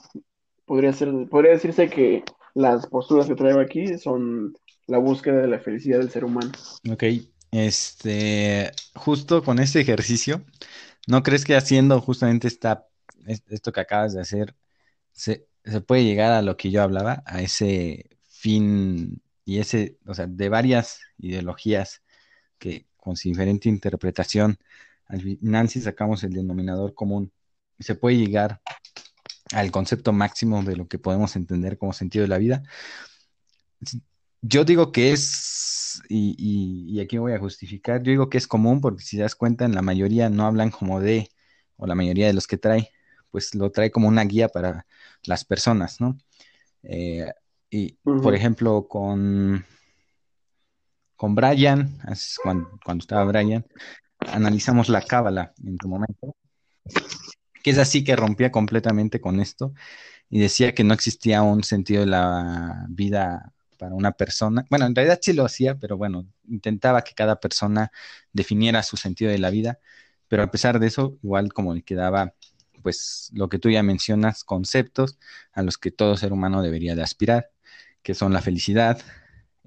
S2: podría, ser, podría decirse que las posturas que traigo aquí son la búsqueda de la felicidad del ser humano.
S1: Ok, este, justo con este ejercicio, ¿no crees que haciendo justamente esta, esto que acabas de hacer, se, puede llegar a lo que yo hablaba, a ese fin y ese, o sea, de varias ideologías que con su diferente interpretación, al final si sacamos el denominador común, se puede llegar al concepto máximo de lo que podemos entender como sentido de la vida. Yo digo que es y, aquí voy a justificar, yo digo que es común porque si te das cuenta, en la mayoría no hablan como de, o la mayoría de los que trae, pues lo trae como una guía para las personas, ¿no? Eh, y, por ejemplo, con, con Brian, cuando, cuando estaba Brian, analizamos la cábala en tu momento, que es así que rompía completamente con esto y decía que no existía un sentido de la vida para una persona. Bueno, en realidad sí lo hacía, pero bueno, intentaba que cada persona definiera su sentido de la vida, pero a pesar de eso, igual como le quedaba, pues lo que tú ya mencionas, conceptos a los que todo ser humano debería de aspirar, que son la felicidad,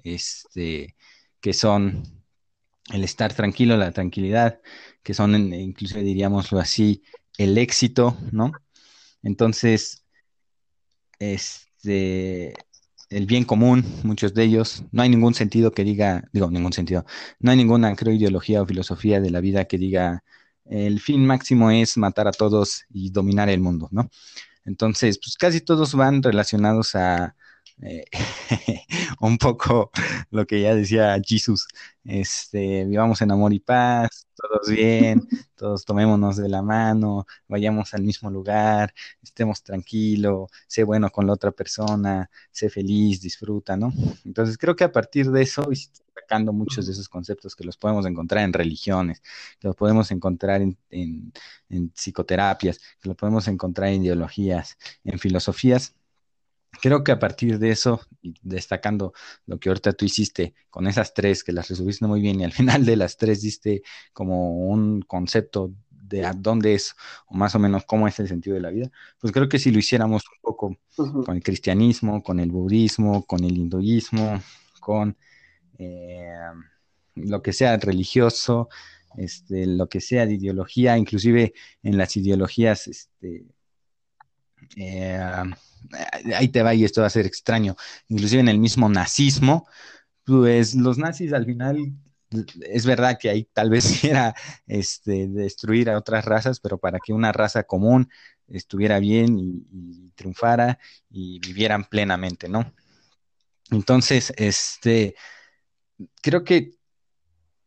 S1: este, que son el estar tranquilo, la tranquilidad, que son, incluso diríamoslo así, el éxito, ¿no? Entonces, este, el bien común, muchos de ellos. No hay ningún sentido que diga, digo, ningún sentido, no hay ninguna, creo, ideología o filosofía de la vida que diga el fin máximo es matar a todos y dominar el mundo, ¿no? Entonces, pues casi todos van relacionados a, eh, un poco lo que ya decía Jesús, este, vivamos en amor y paz, todos bien, todos tomémonos de la mano, vayamos al mismo lugar, estemos tranquilos, sé bueno con la otra persona, sé feliz, disfruta, ¿no? Entonces creo que a partir de eso, y sacando muchos de esos conceptos que los podemos encontrar en religiones, que los podemos encontrar en, en, en psicoterapias, que los podemos encontrar en ideologías, en filosofías, creo que a partir de eso, destacando lo que ahorita tú hiciste con esas tres, que las resumiste muy bien y al final de las tres diste como un concepto de a dónde es o más o menos cómo es el sentido de la vida, pues creo que si lo hiciéramos un poco con el cristianismo, con el budismo, con el hinduismo, con eh, lo que sea religioso, este, lo que sea de ideología, inclusive en las ideologías, este, eh, ahí te va y esto va a ser extraño, inclusive en el mismo nazismo, pues los nazis al final es verdad que ahí tal vez era este, destruir a otras razas, pero para que una raza común estuviera bien y, y, triunfara y vivieran plenamente, ¿no? Entonces, este, creo que,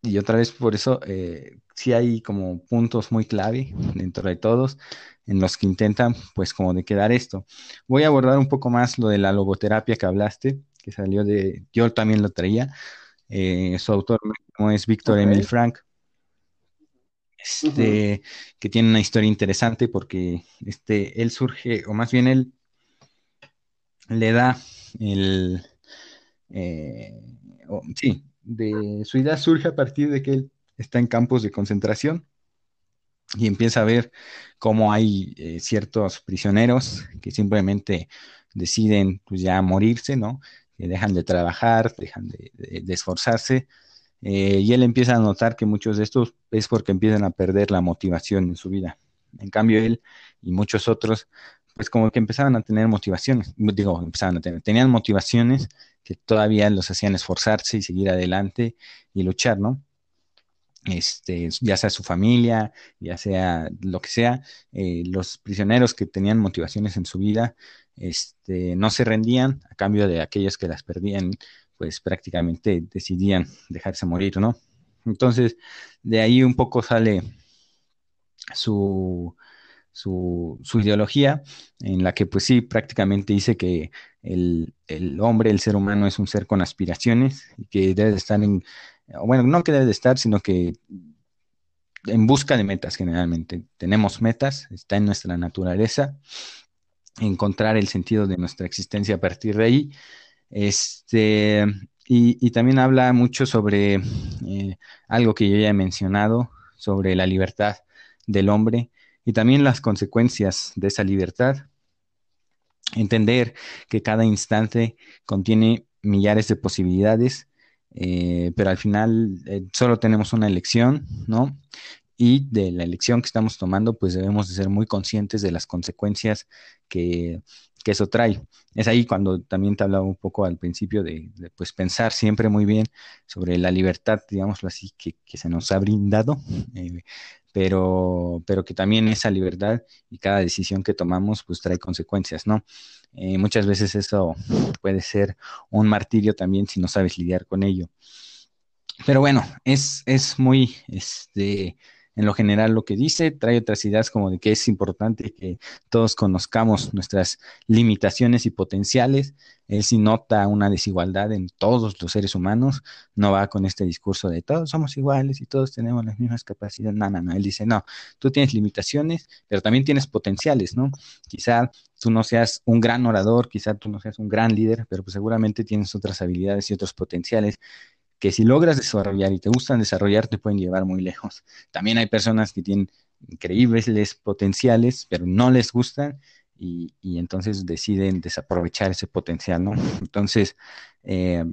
S1: y otra vez por eso, eh, sí hay como puntos muy clave dentro de todos en los que intentan, pues, como de quedar esto. Voy a abordar un poco más lo de la logoterapia que hablaste, que salió de, yo también lo traía. Eh, su autor es Víctor okay. Emil Frank, este, uh -huh. que tiene una historia interesante porque este, él surge, o más bien él le da el, eh, oh, sí, de su idea surge a partir de que él está en campos de concentración y empieza a ver cómo hay eh, ciertos prisioneros que simplemente deciden pues ya morirse, ¿no? Que dejan de trabajar, dejan de, esforzarse, eh, y él empieza a notar que muchos de estos es porque empiezan a perder la motivación en su vida. En cambio, él y muchos otros, pues como que empezaban a tener motivaciones, digo, empezaban a tener, tenían motivaciones que todavía los hacían esforzarse y seguir adelante y luchar, ¿no? este, ya sea su familia, ya sea lo que sea, eh, los prisioneros que tenían motivaciones en su vida, este, no se rendían a cambio de aquellos que las perdían, pues prácticamente decidían dejarse morir, ¿no? Entonces, de ahí un poco sale su, su, su, ideología, en la que pues sí, prácticamente dice que el, el, hombre, el ser humano es un ser con aspiraciones y que debe estar en, bueno, no que debe de estar, sino que en busca de metas generalmente. Tenemos metas, está en nuestra naturaleza, encontrar el sentido de nuestra existencia a partir de ahí. Este, y, y también habla mucho sobre eh, algo que yo ya he mencionado, sobre la libertad del hombre y también las consecuencias de esa libertad. Entender que cada instante contiene millares de posibilidades eh, pero al final eh, solo tenemos una elección, ¿no? Y de la elección que estamos tomando, pues debemos de ser muy conscientes de las consecuencias que, que eso trae. Es ahí cuando también te hablaba un poco al principio de, pues pensar siempre muy bien sobre la libertad, digámoslo así, que, que se nos ha brindado, eh, pero, pero que también esa libertad y cada decisión que tomamos pues trae consecuencias, ¿no? Eh, muchas veces eso puede ser un martirio también si no sabes lidiar con ello. Pero bueno, es, es muy, este, en lo general lo que dice, trae otras ideas como de que es importante que todos conozcamos nuestras limitaciones y potenciales. Él sí nota una desigualdad en todos los seres humanos, no va con este discurso de todos somos iguales y todos tenemos las mismas capacidades. No, no, no, él dice, no, tú tienes limitaciones, pero también tienes potenciales, ¿no? Quizá tú no seas un gran orador, quizá tú no seas un gran líder, pero pues seguramente tienes otras habilidades y otros potenciales que si logras desarrollar y te gustan desarrollar, te pueden llevar muy lejos. También hay personas que tienen increíbles potenciales, pero no les gustan y, y entonces deciden desaprovechar ese potencial, ¿no? Entonces, eh,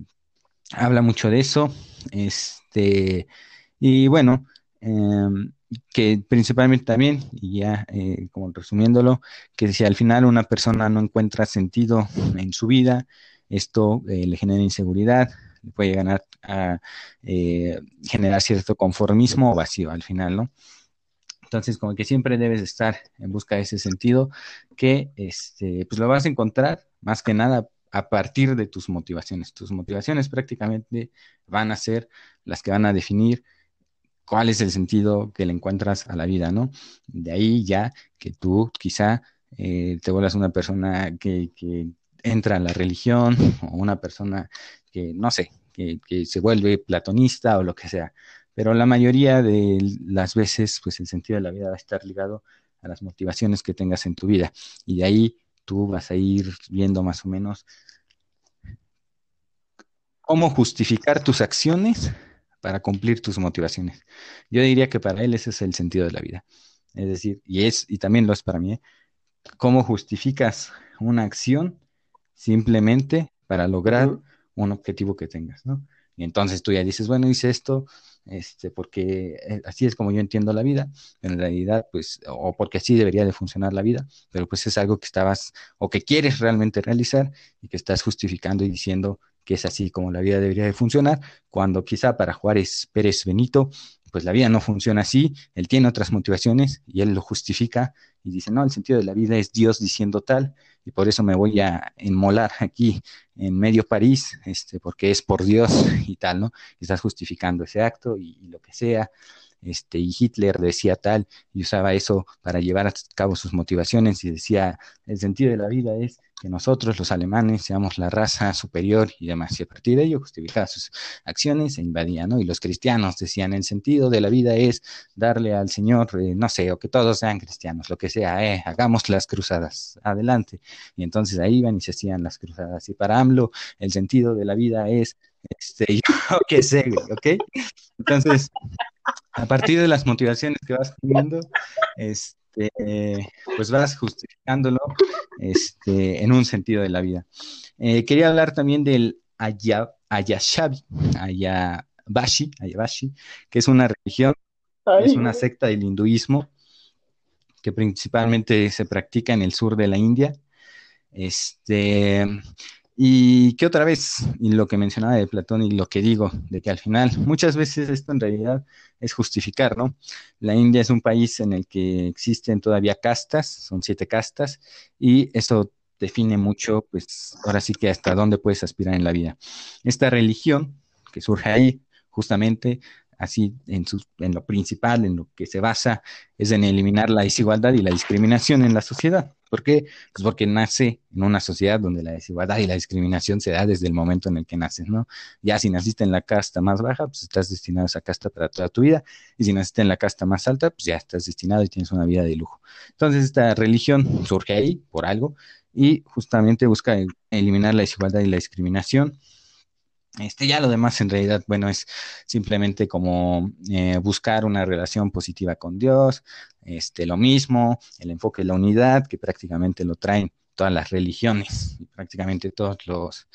S1: habla mucho de eso. Este, y bueno, eh, que principalmente también, y ya eh, como resumiéndolo, que si al final una persona no encuentra sentido en su vida, esto eh, le genera inseguridad, puede ganar a eh, generar cierto conformismo o vacío al final, ¿no? Entonces, como que siempre debes estar en busca de ese sentido, que este, pues lo vas a encontrar más que nada a partir de tus motivaciones. Tus motivaciones prácticamente van a ser las que van a definir cuál es el sentido que le encuentras a la vida, ¿no? De ahí ya que tú quizá eh, te vuelvas una persona que, entra a la religión o una persona que, no sé, que, que, se vuelve platonista o lo que sea. Pero la mayoría de las veces, pues el sentido de la vida va a estar ligado a las motivaciones que tengas en tu vida. Y de ahí tú vas a ir viendo más o menos cómo justificar tus acciones para cumplir tus motivaciones. Yo diría que para él ese es el sentido de la vida. Es decir, y es, y también lo es para mí, ¿eh? cómo justificas una acción simplemente para lograr un objetivo que tengas, ¿no? Y entonces tú ya dices, bueno, hice esto, este, porque eh, así es como yo entiendo la vida, en realidad, pues, o porque así debería de funcionar la vida, pero pues es algo que estabas o que quieres realmente realizar y que estás justificando y diciendo que es así como la vida debería de funcionar, cuando quizá para Juárez Pérez Benito, pues la vida no funciona así, él tiene otras motivaciones y él lo justifica y dice, no, el sentido de la vida es Dios diciendo tal, y por eso me voy a enmolar aquí en medio París, este, porque es por Dios y tal, ¿no? Estás justificando ese acto y, y lo que sea este, y Hitler decía tal y usaba eso para llevar a cabo sus motivaciones y decía, el sentido de la vida es que nosotros los alemanes seamos la raza superior y demás. Y a partir de ello justificaba sus acciones e invadía, ¿no? Y los cristianos decían, el sentido de la vida es darle al Señor, eh, no sé, o que todos sean cristianos, lo que sea, eh, hagamos las cruzadas, adelante. Y entonces ahí iban y se hacían las cruzadas. Y para AMLO, el sentido de la vida es, este, yo qué sé, ¿ok? Entonces, a partir de las motivaciones que vas teniendo, este, pues vas justificándolo este, en un sentido de la vida. Eh, quería hablar también del Ayashabi, Ayabashi, Ayabashi, que es una religión, es una secta del hinduismo que principalmente se practica en el sur de la India. Este, y que otra vez, y lo que mencionaba de Platón y lo que digo, de que al final muchas veces esto en realidad es justificar, ¿no? La India es un país en el que existen todavía castas, son siete castas, y eso define mucho, pues ahora sí que hasta dónde puedes aspirar en la vida. Esta religión que surge ahí, justamente, así en, su, en lo principal, en lo que se basa, es en eliminar la desigualdad y la discriminación en la sociedad. ¿Por qué? Pues porque nace en una sociedad donde la desigualdad y la discriminación se da desde el momento en el que naces, ¿no? Ya si naciste en la casta más baja, pues estás destinado a esa casta para toda tu vida, y si naciste en la casta más alta, pues ya estás destinado y tienes una vida de lujo. Entonces esta religión surge ahí por algo y justamente busca eliminar la desigualdad y la discriminación este, ya lo demás en realidad, bueno, es simplemente como eh, buscar una relación positiva con Dios, este, lo mismo, el enfoque de la unidad, que prácticamente lo traen todas las religiones prácticamente todos los,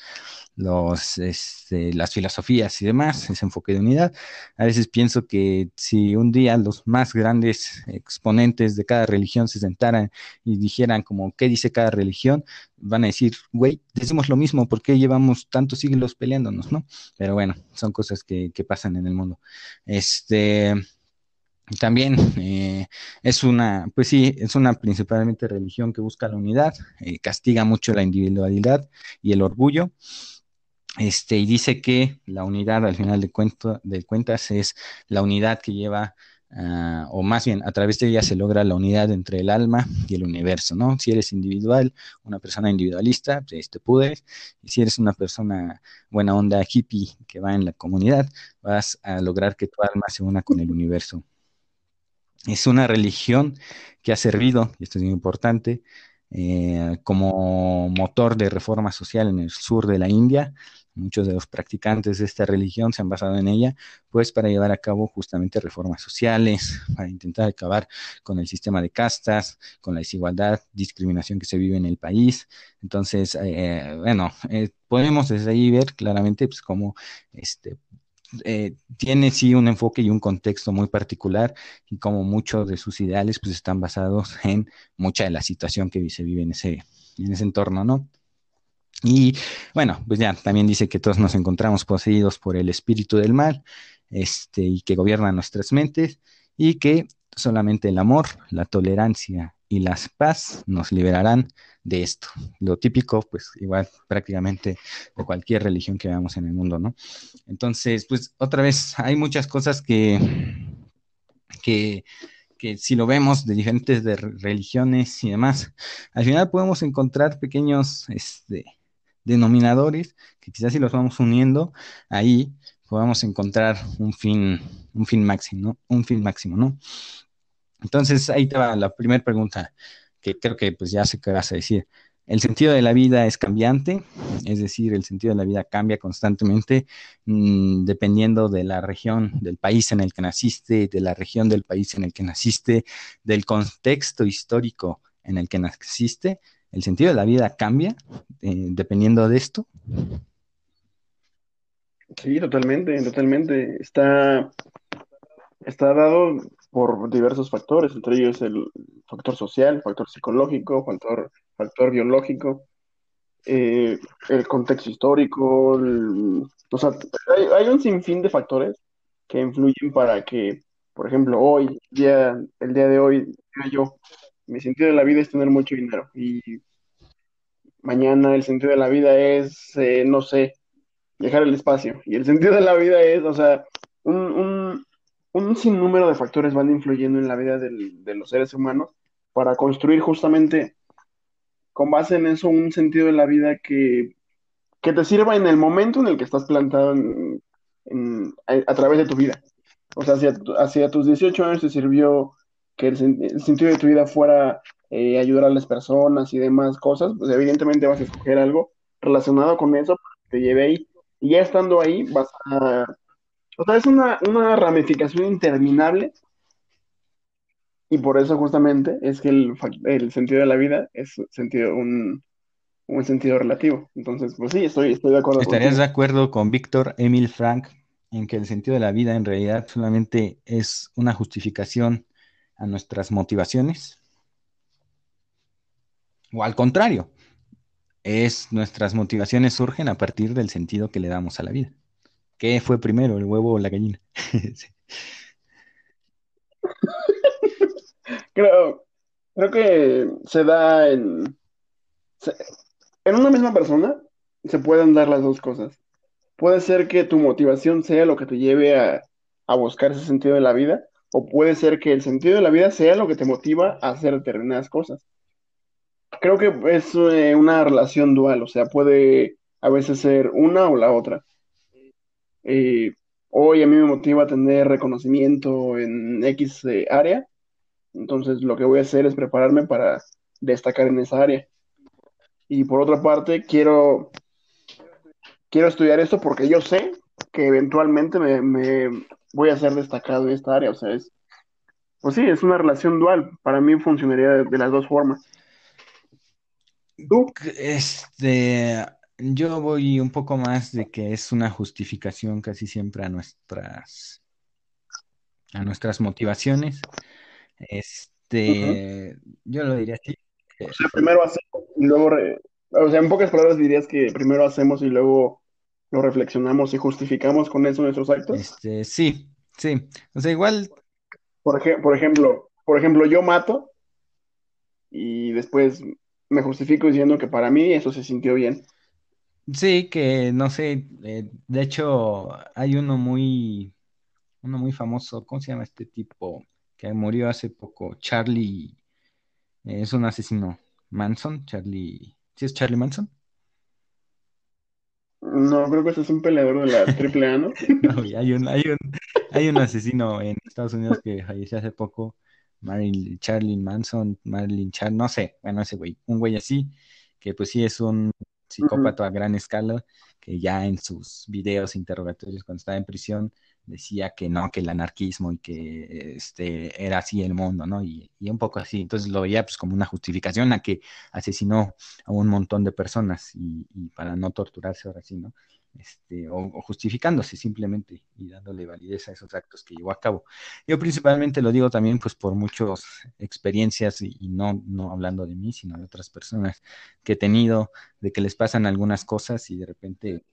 S1: los este, las filosofías y demás, ese enfoque de unidad. A veces pienso que si un día los más grandes exponentes de cada religión se sentaran y dijeran como qué dice cada religión, van a decir, güey, decimos lo mismo, ¿por qué llevamos tantos siglos peleándonos, no? Pero bueno, son cosas que, que pasan en el mundo. Este también eh, es una, pues sí, es una principalmente religión que busca la unidad, eh, castiga mucho la individualidad y el orgullo. Este, y dice que la unidad al final de, cuento, de cuentas es la unidad que lleva Uh, o más bien a través de ella se logra la unidad entre el alma y el universo, ¿no? Si eres individual, una persona individualista, pues te pudes, y si eres una persona buena onda hippie que va en la comunidad, vas a lograr que tu alma se una con el universo. Es una religión que ha servido, y esto es muy importante, eh, como motor de reforma social en el sur de la India. Muchos de los practicantes de esta religión se han basado en ella, pues para llevar a cabo justamente reformas sociales, para intentar acabar con el sistema de castas, con la desigualdad, discriminación que se vive en el país. Entonces, eh, bueno, eh, podemos desde ahí ver claramente pues, cómo este, eh, tiene sí un enfoque y un contexto muy particular y como muchos de sus ideales pues están basados en mucha de la situación que se vive en ese, en ese entorno, ¿no? Y bueno, pues ya también dice que todos nos encontramos poseídos por el espíritu del mal, este, y que gobierna nuestras mentes, y que solamente el amor, la tolerancia y la paz nos liberarán de esto. Lo típico, pues igual prácticamente de cualquier religión que veamos en el mundo, ¿no? Entonces, pues otra vez, hay muchas cosas que, que, que si lo vemos de diferentes de religiones y demás, al final podemos encontrar pequeños este, denominadores que quizás si los vamos uniendo, ahí podamos encontrar un fin, un fin máximo, ¿no? Un fin máximo, ¿no? Entonces, ahí te va la primera pregunta, que creo que pues ya sé qué vas a decir. El sentido de la vida es cambiante, es decir, el sentido de la vida cambia constantemente mm, dependiendo de la región, del país en el que naciste, de la región del país en el que naciste, del contexto histórico en el que naciste. El sentido de la vida cambia eh, dependiendo de esto.
S2: Sí, totalmente, totalmente. Está, está dado por diversos factores, entre ellos el factor social, factor psicológico, factor, factor biológico, eh, el contexto histórico, o sea, hay, un sinfín de factores que influyen para que, por ejemplo, hoy, día, el día de hoy, yo, mi sentido de la vida es tener mucho dinero y mañana el sentido de la vida es, eh, no sé, viajar al espacio. Y el sentido de la vida es, o sea, un, un sinnúmero de factores van influyendo en la vida de los seres humanos para construir justamente con base en eso un sentido de la vida que, te sirva en el momento en el que estás plantado a, través de tu vida. O sea, hacia, hacia tus 18 años te sirvió que el, sentido de tu vida fuera eh, ayudar a las personas y demás cosas, pues evidentemente vas a escoger algo relacionado con eso que te lleve ahí. Y ya estando ahí vas a o sea, es una, ramificación interminable y por eso justamente es que el, sentido de la vida es sentido, un, sentido relativo. Entonces, pues sí, estoy, estoy de acuerdo.
S1: ¿Estarías de acuerdo con Víctor Emil Frank en que el sentido de la vida en realidad solamente es una justificación a nuestras motivaciones? O al contrario, es nuestras motivaciones surgen a partir del sentido que le damos a la vida. ¿Qué fue primero, el huevo o la gallina?
S2: creo, creo que se da en, en una misma persona, se pueden dar las dos cosas. Puede ser que tu motivación sea lo que te lleve a, a buscar ese sentido de la vida, o puede ser que el sentido de la vida sea lo que te motiva a hacer determinadas cosas. Creo que es eh, una relación dual, o sea, puede a veces ser una o la otra. Eh, hoy a mí me motiva tener reconocimiento en X eh, área, entonces lo que voy a hacer es prepararme para destacar en esa área. Y por otra parte, quiero, quiero estudiar esto porque yo sé que eventualmente me, voy a ser destacado en esta área. O sea, es, pues sí, es una relación dual. Para mí funcionaría de, de las dos formas.
S1: ¿Tú? Este, yo voy un poco más de que es una justificación casi siempre a nuestras a nuestras motivaciones. Este, yo lo diría así.
S2: O sea, primero hacemos y luego, o sea, en pocas palabras dirías que primero hacemos y luego lo reflexionamos y justificamos con eso nuestros actos.
S1: Este, sí, sí. O sea, igual.
S2: Por, por ejemplo, por ejemplo, yo mato y después me justifico diciendo que para mí eso se sintió bien.
S1: Sí, que no sé, eh, de hecho hay uno muy, uno muy famoso, ¿cómo se llama este tipo? Que murió hace poco, Charlie, eh, es un asesino, Manson, Charlie, ¿sí es Charlie Manson?
S2: No, creo que ese es un peleador de la triple A, ¿no?
S1: No, hay un, hay un, hay un asesino en Estados Unidos que falleció hace poco, Marilyn, Charlie Manson, Marilyn Charlie, no sé, bueno, ese güey, un güey así, que pues sí es un psicópata a gran escala, que ya en sus videos interrogatorios cuando estaba en prisión decía que no, que el anarquismo y que este era así el mundo, ¿no? Y, un poco así. Entonces lo veía pues como una justificación a que asesinó a un montón de personas y, y para no torturarse ahora sí, ¿no? este, o, justificándose simplemente y dándole validez a esos actos que llevó a cabo. Yo principalmente lo digo también pues por muchas experiencias y, no, no hablando de mí, sino de otras personas que he tenido, de que les pasan algunas cosas y de repente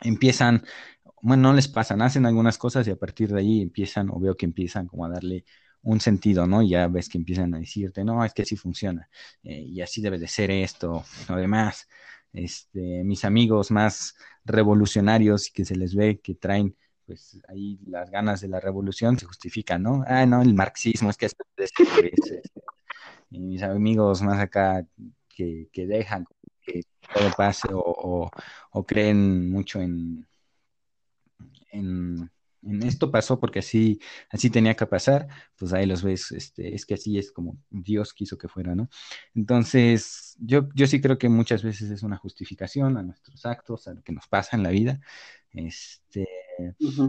S1: empiezan, bueno, no les pasan, hacen algunas cosas y a partir de ahí empiezan o veo que empiezan como a darle un sentido, ¿no? Y ya ves que empiezan a decirte, no, es que así funciona, eh, y así debe de ser esto, lo demás. Este, mis amigos más revolucionarios que se les ve que traen pues ahí las ganas de la revolución se justifican, ¿no? Ah, no, el marxismo es que es, y mis amigos más acá que, dejan que todo pase o, creen mucho en, en, esto pasó porque así, así tenía que pasar, pues ahí los ves, este, es que así es como Dios quiso que fuera, ¿no? Entonces, yo, yo sí creo que muchas veces es una justificación a nuestros actos, a lo que nos pasa en la vida, este,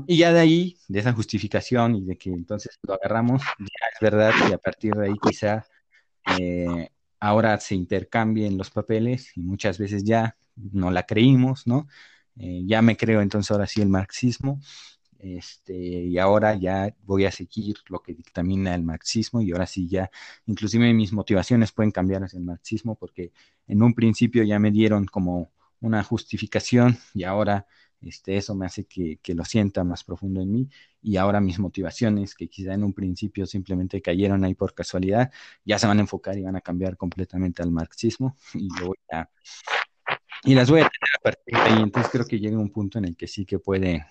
S1: y ya de ahí, de esa justificación y de que entonces lo agarramos, ya es verdad y a partir de ahí quizá eh, ahora se intercambien los papeles y muchas veces ya no la creímos, ¿no? Eh, ya me creo entonces ahora sí el marxismo, este, y ahora ya voy a seguir lo que dictamina el marxismo y ahora sí ya, inclusive mis motivaciones pueden cambiar hacia el marxismo porque en un principio ya me dieron como una justificación y ahora este, eso me hace que, lo sienta más profundo en mí y ahora mis motivaciones, que quizá en un principio simplemente cayeron ahí por casualidad, ya se van a enfocar y van a cambiar completamente al marxismo y y las voy a tener a partir de ahí. Entonces creo que llega un punto en el que sí que puede,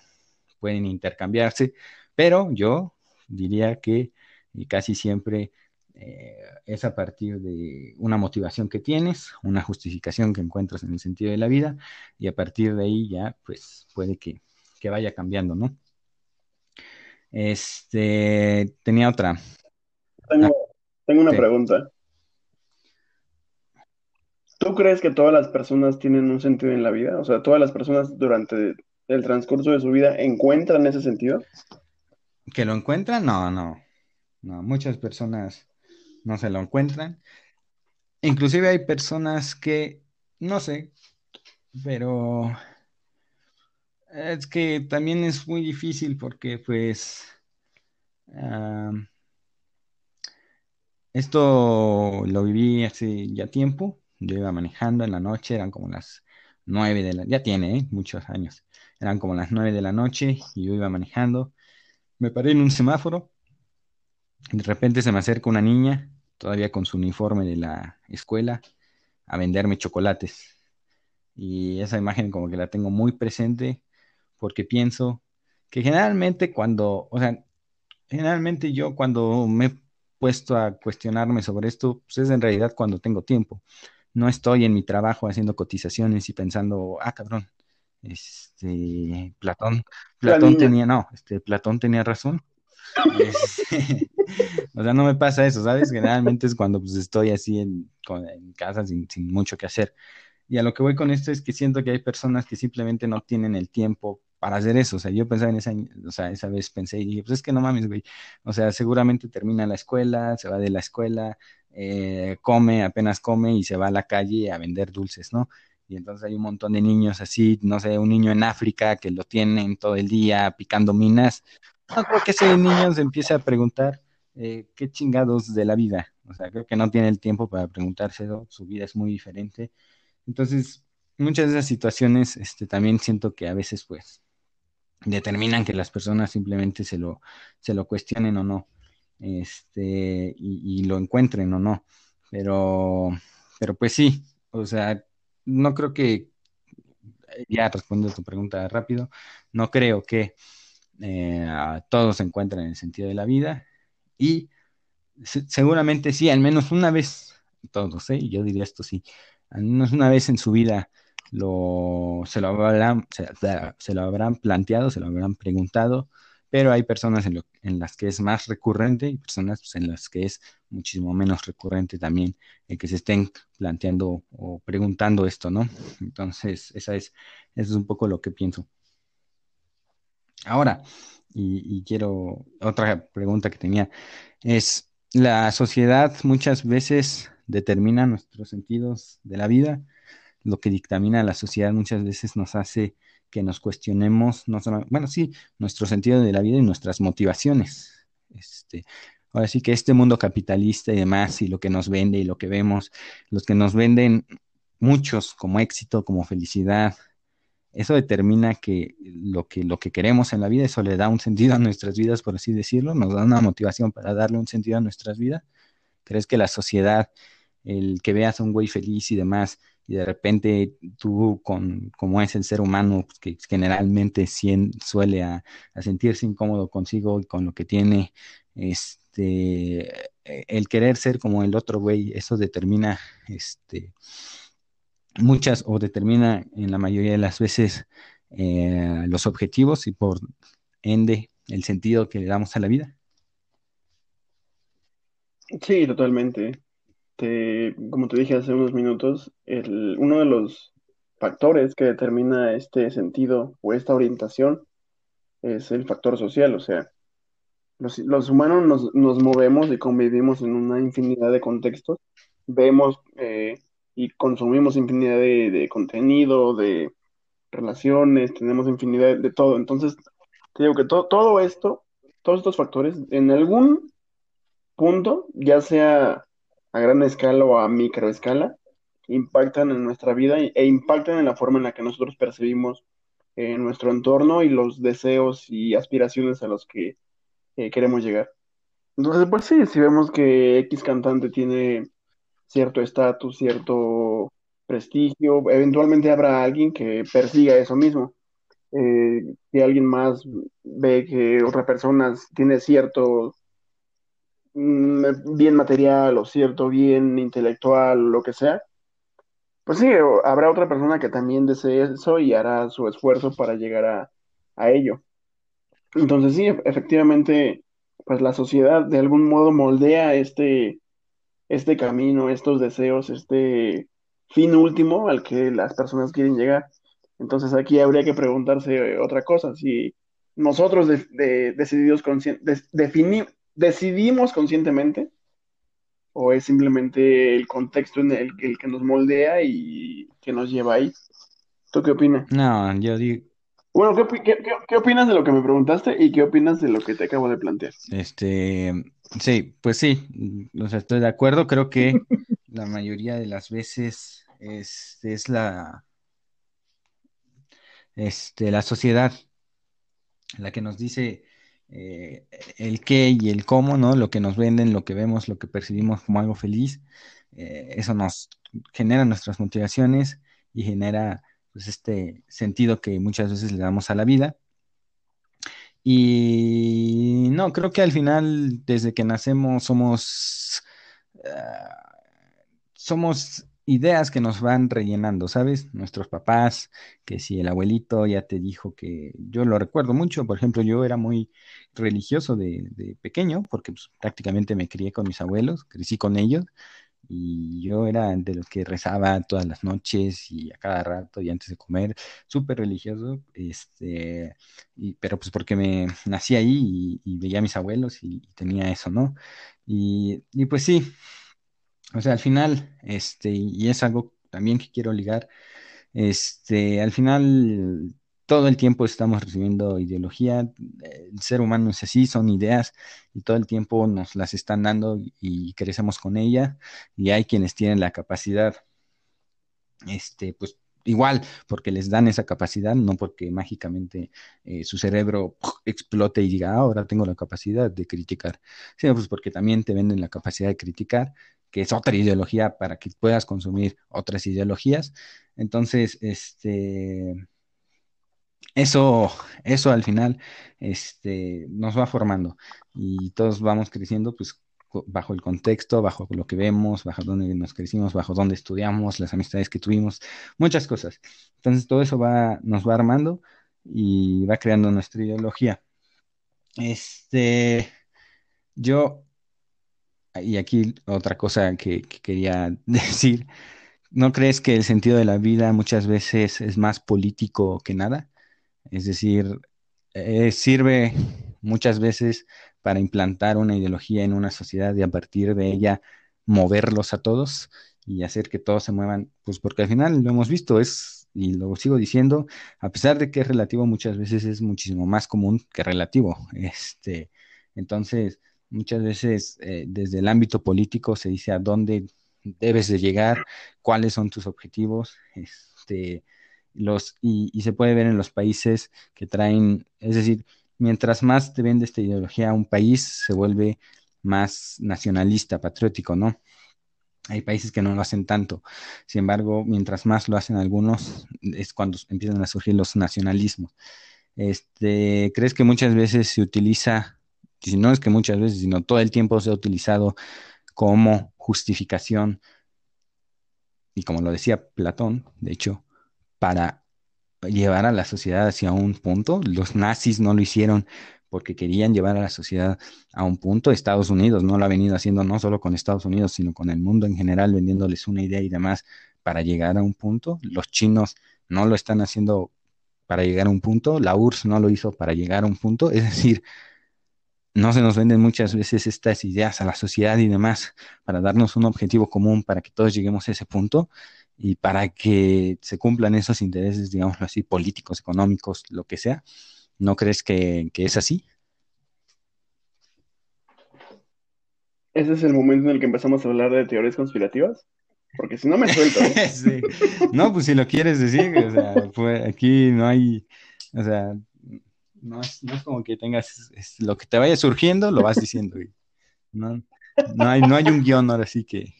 S1: pueden intercambiarse, pero yo diría que casi siempre eh, es a partir de una motivación que tienes, una justificación que encuentras en el sentido de la vida, y a partir de ahí ya, pues puede que, vaya cambiando, ¿no? Este, tenía otra.
S2: Tengo, una pregunta. ¿Tú crees que todas las personas tienen un sentido en la vida? O sea, todas las personas durante el transcurso de su vida encuentran ese sentido.
S1: ¿Que lo encuentran? No, no. No, muchas personas no se lo encuentran. Inclusive hay personas que, no sé, pero es que también es muy difícil porque pues esto lo viví hace ya tiempo. Yo iba manejando en la noche, eran como las nueve de la, ya tiene ¿eh? muchos años, eran como las nueve de la noche y yo iba manejando. Me paré en un semáforo. De repente se me acerca una niña todavía con su uniforme de la escuela, a venderme chocolates. Y esa imagen como que la tengo muy presente porque pienso que generalmente cuando, o sea, generalmente yo cuando me he puesto a cuestionarme sobre esto, pues es en realidad cuando tengo tiempo. No estoy en mi trabajo haciendo cotizaciones y pensando, ah, cabrón, este, Platón, Platón tenía, no, este, Platón tenía razón. Este, o sea, no me pasa eso, ¿sabes? Generalmente es cuando pues, estoy así en, casa sin, mucho que hacer. Y a lo que voy con esto es que siento que hay personas que simplemente no tienen el tiempo para hacer eso. O sea, yo pensaba en esa, o sea, esa vez pensé y dije, pues es que no mames, güey. O sea, seguramente termina la escuela, se va de la escuela, eh, come, apenas come y se va a la calle a vender dulces, ¿no? Y entonces hay un montón de niños así, no sé, un niño en África que lo tienen todo el día picando minas. No creo que ese niño se empiece a preguntar eh, qué chingados de la vida. O sea, creo que no tiene el tiempo para preguntarse su vida es muy diferente. Entonces, muchas de esas situaciones este, también siento que a veces, pues, determinan que las personas simplemente se lo, se lo cuestionen o no, este, y, lo encuentren o no. Pero, pero pues sí, o sea, no creo que, ya respondo a tu pregunta rápido, no creo que eh, todos encuentren en el sentido de la vida y seguramente sí, al menos una vez, todos, ¿eh? yo diría esto sí, al menos una vez en su vida lo, se, lo habrán, se, lo habrán planteado, se lo habrán preguntado, pero hay personas en, las que es más recurrente y personas pues, en las que es muchísimo menos recurrente también el que se estén planteando o preguntando esto, ¿no? Entonces, esa es, eso es un poco lo que pienso. Ahora, y, quiero, otra pregunta que tenía, es, la sociedad muchas veces determina nuestros sentidos de la vida, lo que dictamina la sociedad muchas veces nos hace que nos cuestionemos, no solo, bueno, sí, nuestro sentido de la vida y nuestras motivaciones. Este, ahora sí que este mundo capitalista y demás, y lo que nos vende y lo que vemos, los que nos venden muchos como éxito, como felicidad, eso determina que lo, que queremos en la vida, eso le da un sentido a nuestras vidas, por así decirlo, nos da una motivación para darle un sentido a nuestras vidas. ¿Crees que la sociedad, el que veas a un güey feliz y demás, y de repente tú, con, como es el ser humano, pues, que generalmente suele a, sentirse incómodo consigo y con lo que tiene, este, el querer ser como el otro güey, eso determina, este, muchas o determina en la mayoría de las veces eh, los objetivos y por ende el sentido que le damos a la vida.
S2: Sí, totalmente. Como te dije hace unos minutos, el, uno de los factores que determina este sentido o esta orientación es el factor social, o sea, los, humanos nos, nos, movemos y convivimos en una infinidad de contextos, vemos eh, y consumimos infinidad de, contenido, de relaciones, tenemos infinidad de, todo. Entonces, te digo que todo esto, todos estos factores, en algún punto, ya sea a gran escala o a micro escala, impactan en nuestra vida e impactan en la forma en la que nosotros percibimos eh, nuestro entorno y los deseos y aspiraciones a los que eh, queremos llegar. Entonces, pues sí, si vemos que X cantante tiene cierto estatus, cierto prestigio, eventualmente habrá alguien que persiga eso mismo. Eh, si alguien más ve que otra persona tiene cierto mm, bien material o cierto bien intelectual, lo que sea, pues sí, habrá otra persona que también desee eso y hará su esfuerzo para llegar a, a ello. Entonces sí, efectivamente, pues la sociedad de algún modo moldea este, este camino, estos deseos, este fin último al que las personas quieren llegar. Entonces aquí habría que preguntarse otra cosa, si nosotros decidimos conscientemente o es simplemente el contexto en el, el, que nos moldea y que nos lleva ahí. ¿Tú qué opinas?
S1: No, yo digo,
S2: bueno, ¿qué, opinas de lo que me preguntaste y qué opinas de lo que te acabo de plantear?
S1: Este, sí, pues sí, o sea, estoy de acuerdo. Creo que la mayoría de las veces es, es la, este, la sociedad la que nos dice eh, el qué y el cómo, ¿no? Lo que nos venden, lo que vemos, lo que percibimos como algo feliz. Eh, eso nos genera nuestras motivaciones y genera pues este sentido que muchas veces le damos a la vida. Y no, creo que al final, desde que nacemos, somos, ah, somos ideas que nos van rellenando, ¿sabes? Nuestros papás, que si el abuelito ya te dijo que yo lo recuerdo mucho, por ejemplo, yo era muy religioso de, pequeño, porque pues, prácticamente me crié con mis abuelos, crecí con ellos, y yo era de los que rezaba todas las noches y a cada rato y antes de comer, súper religioso, este, y, pero pues porque me nací ahí y, veía a mis abuelos y, tenía eso, ¿no? Y, y, pues sí, o sea, al final, este, y es algo también que quiero ligar, este, al final todo el tiempo estamos recibiendo ideología, el ser humano es así, son ideas y todo el tiempo nos las están dando y crecemos con ella y hay quienes tienen la capacidad, este, pues igual, porque les dan esa capacidad, no porque mágicamente eh, su cerebro explote y diga, ah, ahora tengo la capacidad de criticar, sino pues porque también te venden la capacidad de criticar, que es otra ideología para que puedas consumir otras ideologías. Entonces, este eso, eso al final este, nos va formando y todos vamos creciendo pues bajo el contexto, bajo lo que vemos, bajo donde nos crecimos, bajo donde estudiamos, las amistades que tuvimos, muchas cosas. Entonces todo eso va, nos va armando y va creando nuestra ideología. Este, yo, y aquí otra cosa que quería decir, ¿no crees que el sentido de la vida muchas veces es más político que nada? Es decir, eh, sirve muchas veces para implantar una ideología en una sociedad y a partir de ella moverlos a todos y hacer que todos se muevan, pues porque al final lo hemos visto, es, y lo sigo diciendo, a pesar de que es relativo, muchas veces es muchísimo más común que relativo. Este, entonces, muchas veces eh, desde el ámbito político se dice a dónde debes de llegar, cuáles son tus objetivos, este, los, y, se puede ver en los países que traen, es decir, mientras más te vende esta ideología a un país, se vuelve más nacionalista, patriótico, ¿no? Hay países que no lo hacen tanto. Sin embargo, mientras más lo hacen algunos, es cuando empiezan a surgir los nacionalismos. Este, ¿Crees que muchas veces se utiliza, si no es que muchas veces, sino todo el tiempo se ha utilizado como justificación, y como lo decía Platón, de hecho, para llevar a la sociedad hacia un punto? Los nazis no lo hicieron porque querían llevar a la sociedad a un punto. Estados Unidos no lo ha venido haciendo no solo con Estados Unidos, sino con el mundo en general, vendiéndoles una idea y demás para llegar a un punto. Los chinos no lo están haciendo para llegar a un punto, la URSS no lo hizo para llegar a un punto, es decir, no se nos venden muchas veces estas ideas a la sociedad y demás para darnos un objetivo común, para que todos lleguemos a ese punto y para que se cumplan esos intereses, digámoslo así, políticos, económicos, lo que sea. ¿No crees que, es así?
S2: Ese es el momento en el que empezamos a hablar de teorías conspirativas. Porque si no me suelto.
S1: ¿eh? No, pues si lo quieres decir, o sea, pues aquí no hay, o sea, no es, como que tengas lo que te vaya surgiendo, lo vas diciendo. No, no, hay, no hay un guion ahora sí que,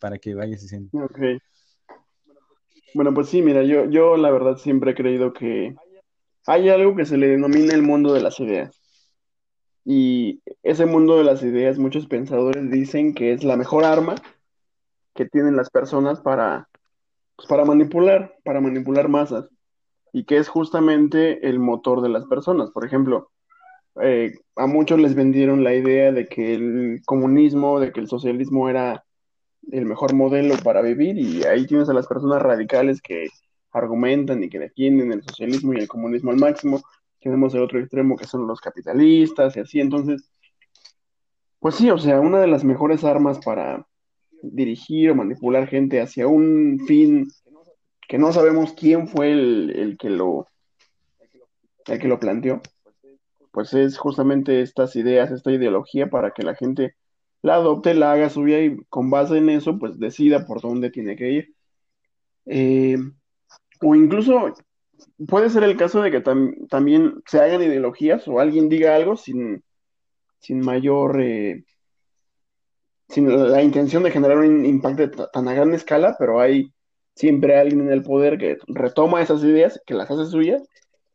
S1: para que vayas diciendo.
S2: Bueno, pues sí, mira, yo, yo la verdad siempre he creído que hay algo que se le denomina el mundo de las ideas. Y ese mundo de las ideas, muchos pensadores dicen que es la mejor arma que tienen las personas para, pues, para manipular, para manipular masas. Y que es justamente el motor de las personas. Por ejemplo, eh, a muchos les vendieron la idea de que el comunismo, de que el socialismo era el mejor modelo para vivir y ahí tienes a las personas radicales que argumentan y que defienden el socialismo y el comunismo al máximo. Tenemos el otro extremo que son los capitalistas y así. Entonces, pues sí, o sea, una de las mejores armas para dirigir o manipular gente hacia un fin que no sabemos quién fue el, el que lo el que lo planteó, pues es justamente estas ideas, esta ideología para que la gente la adopte, la haga suya y con base en eso, pues decida por dónde tiene que ir. Eh, o incluso puede ser el caso de que también se hagan ideologías o alguien diga algo sin, sin mayor, eh, sin la intención de generar un impacto tan a gran escala, pero hay siempre alguien en el poder que retoma esas ideas, que las hace suyas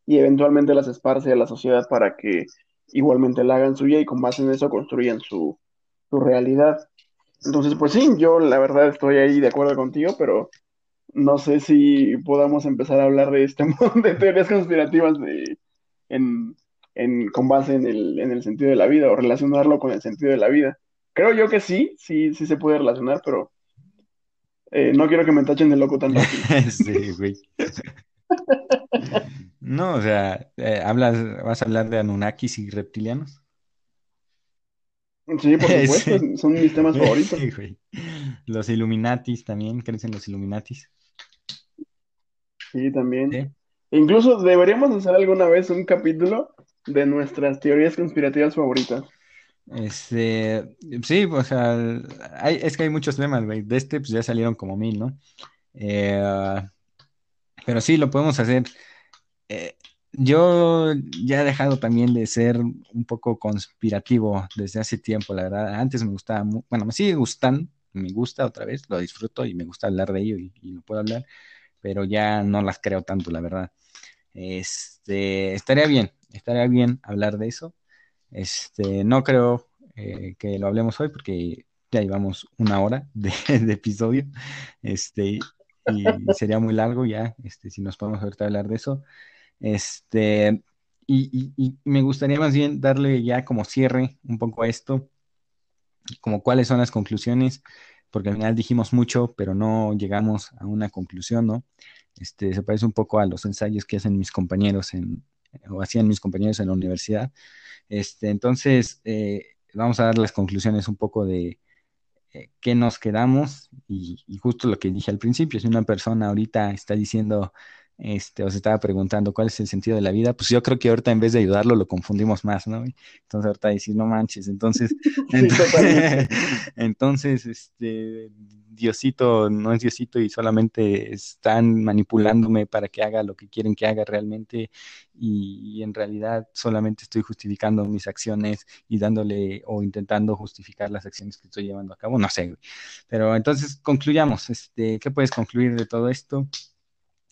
S2: y eventualmente las esparce a la sociedad para que igualmente la hagan suya y con base en eso construyan su, su realidad. Entonces, pues sí, yo la verdad estoy ahí de acuerdo contigo, pero no sé si podamos empezar a hablar de este montón de teorías conspirativas de, en, con base en el, en el sentido de la vida o relacionarlo con el sentido de la vida. Creo yo que sí, sí, sí se puede relacionar, pero eh, no quiero que me tachen de loco tanto.
S1: sí, güey. no, o sea, eh, hablas, ¿vas a hablar de Anunnakis y reptilianos?
S2: Sí, por supuesto, son mis temas favoritos. Sí,
S1: güey. Los Illuminatis también, ¿crees en los Illuminatis?
S2: Sí, también. Incluso deberíamos hacer alguna vez un capítulo de nuestras teorías conspirativas favoritas.
S1: Este, sí, o sea, es que hay muchos temas, güey. De este, pues ya salieron como mil, ¿no? Eh, pero sí, lo podemos hacer. Eh, yo ya he dejado también de ser un poco conspirativo desde hace tiempo, la verdad. Antes me gustaba, bueno, me sigue gustando, me gusta otra vez, lo disfruto y me gusta hablar de ello y, y lo puedo hablar pero ya no las creo tanto, la verdad. Este, estaría bien, estaría bien hablar de eso. Este, no creo eh, que lo hablemos hoy porque ya llevamos una hora de, episodio. Este, y, sería muy largo ya, este, si nos podemos ahorita hablar de eso. Este, y, y, me gustaría más bien darle ya como cierre un poco a esto, como cuáles son las conclusiones porque al final dijimos mucho, pero no llegamos a una conclusión, ¿no? Este, se parece un poco a los ensayos que hacen mis compañeros en, o hacían mis compañeros en la universidad. Este, entonces, eh, vamos a dar las conclusiones un poco de eh, qué nos quedamos y, justo lo que dije al principio, si una persona ahorita está diciendo este, os estaba preguntando cuál es el sentido de la vida, pues yo creo que ahorita en vez de ayudarlo lo confundimos más, ¿no? Entonces ahorita decir, no manches, entonces, entonces, este, Diosito no es Diosito y solamente están manipulándome para que haga lo que quieren que haga realmente y, y en realidad solamente estoy justificando mis acciones y dándole o intentando justificar las acciones que estoy llevando a cabo, no sé, pero entonces concluyamos, este, ¿qué puedes concluir de todo esto?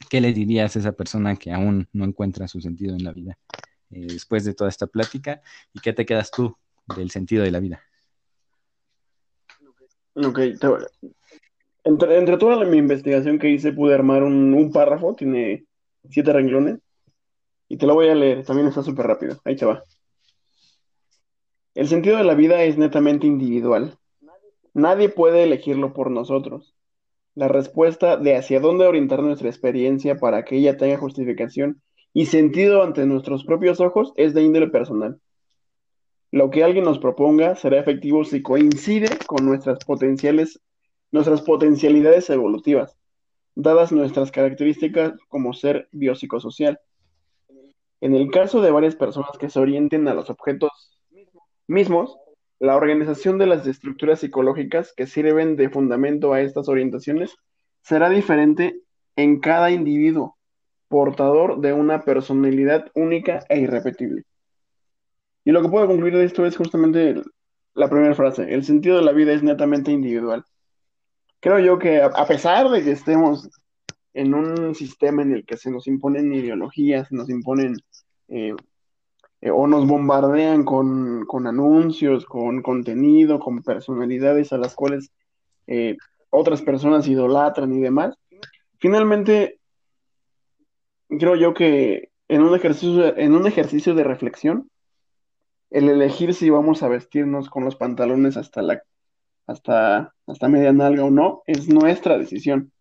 S1: ¿Qué le dirías a esa persona que aún no encuentra su sentido en la vida eh, después de toda esta plática? ¿Y qué te quedas tú del sentido de la vida?
S2: Ok, entre, entre, toda mi investigación que hice pude armar un, un, párrafo, tiene siete renglones, y te lo voy a leer, también está súper rápido, ahí te va. El sentido de la vida es netamente individual. Nadie puede elegirlo por nosotros. La respuesta de hacia dónde orientar nuestra experiencia para que ella tenga justificación y sentido ante nuestros propios ojos es de índole personal. Lo que alguien nos proponga será efectivo si coincide con nuestras potenciales, nuestras potencialidades evolutivas, dadas nuestras características como ser biopsicosocial. En el caso de varias personas que se orienten a los objetos mismos, la organización de las estructuras psicológicas que sirven de fundamento a estas orientaciones será diferente en cada individuo, portador de una personalidad única e irrepetible. Y lo que puedo concluir de esto es justamente la primera frase, el sentido de la vida es netamente individual. Creo yo que a pesar de que estemos en un sistema en el que se nos imponen ideologías, se nos imponen eh, eh, o nos bombardean con, anuncios, con contenido, con personalidades a las cuales eh, otras personas idolatran y demás. Finalmente, creo yo que en un ejercicio, en un ejercicio de reflexión, el elegir si vamos a vestirnos con los pantalones hasta la hasta, hasta media nalga o no, es nuestra decisión.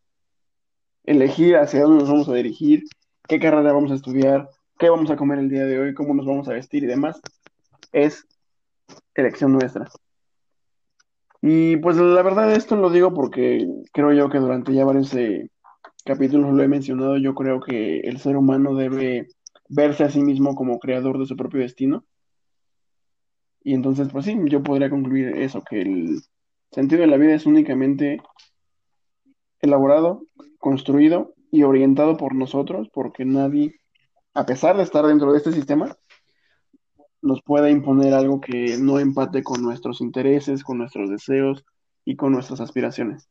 S2: Elegir hacia dónde nos vamos a dirigir, qué carrera vamos a estudiar, qué vamos a comer el día de hoy, cómo nos vamos a vestir y demás, es elección nuestra. Y pues la verdad esto lo digo porque creo yo que durante ya varios eh, capítulos lo he mencionado, yo creo que el ser humano debe verse a sí mismo como creador de su propio destino. Y entonces, pues sí, yo podría concluir eso, que el sentido de la vida es únicamente elaborado, construido y orientado por nosotros, porque nadie a pesar de estar dentro de este sistema, nos pueda imponer algo que no empate con nuestros intereses, con nuestros deseos y con nuestras aspiraciones.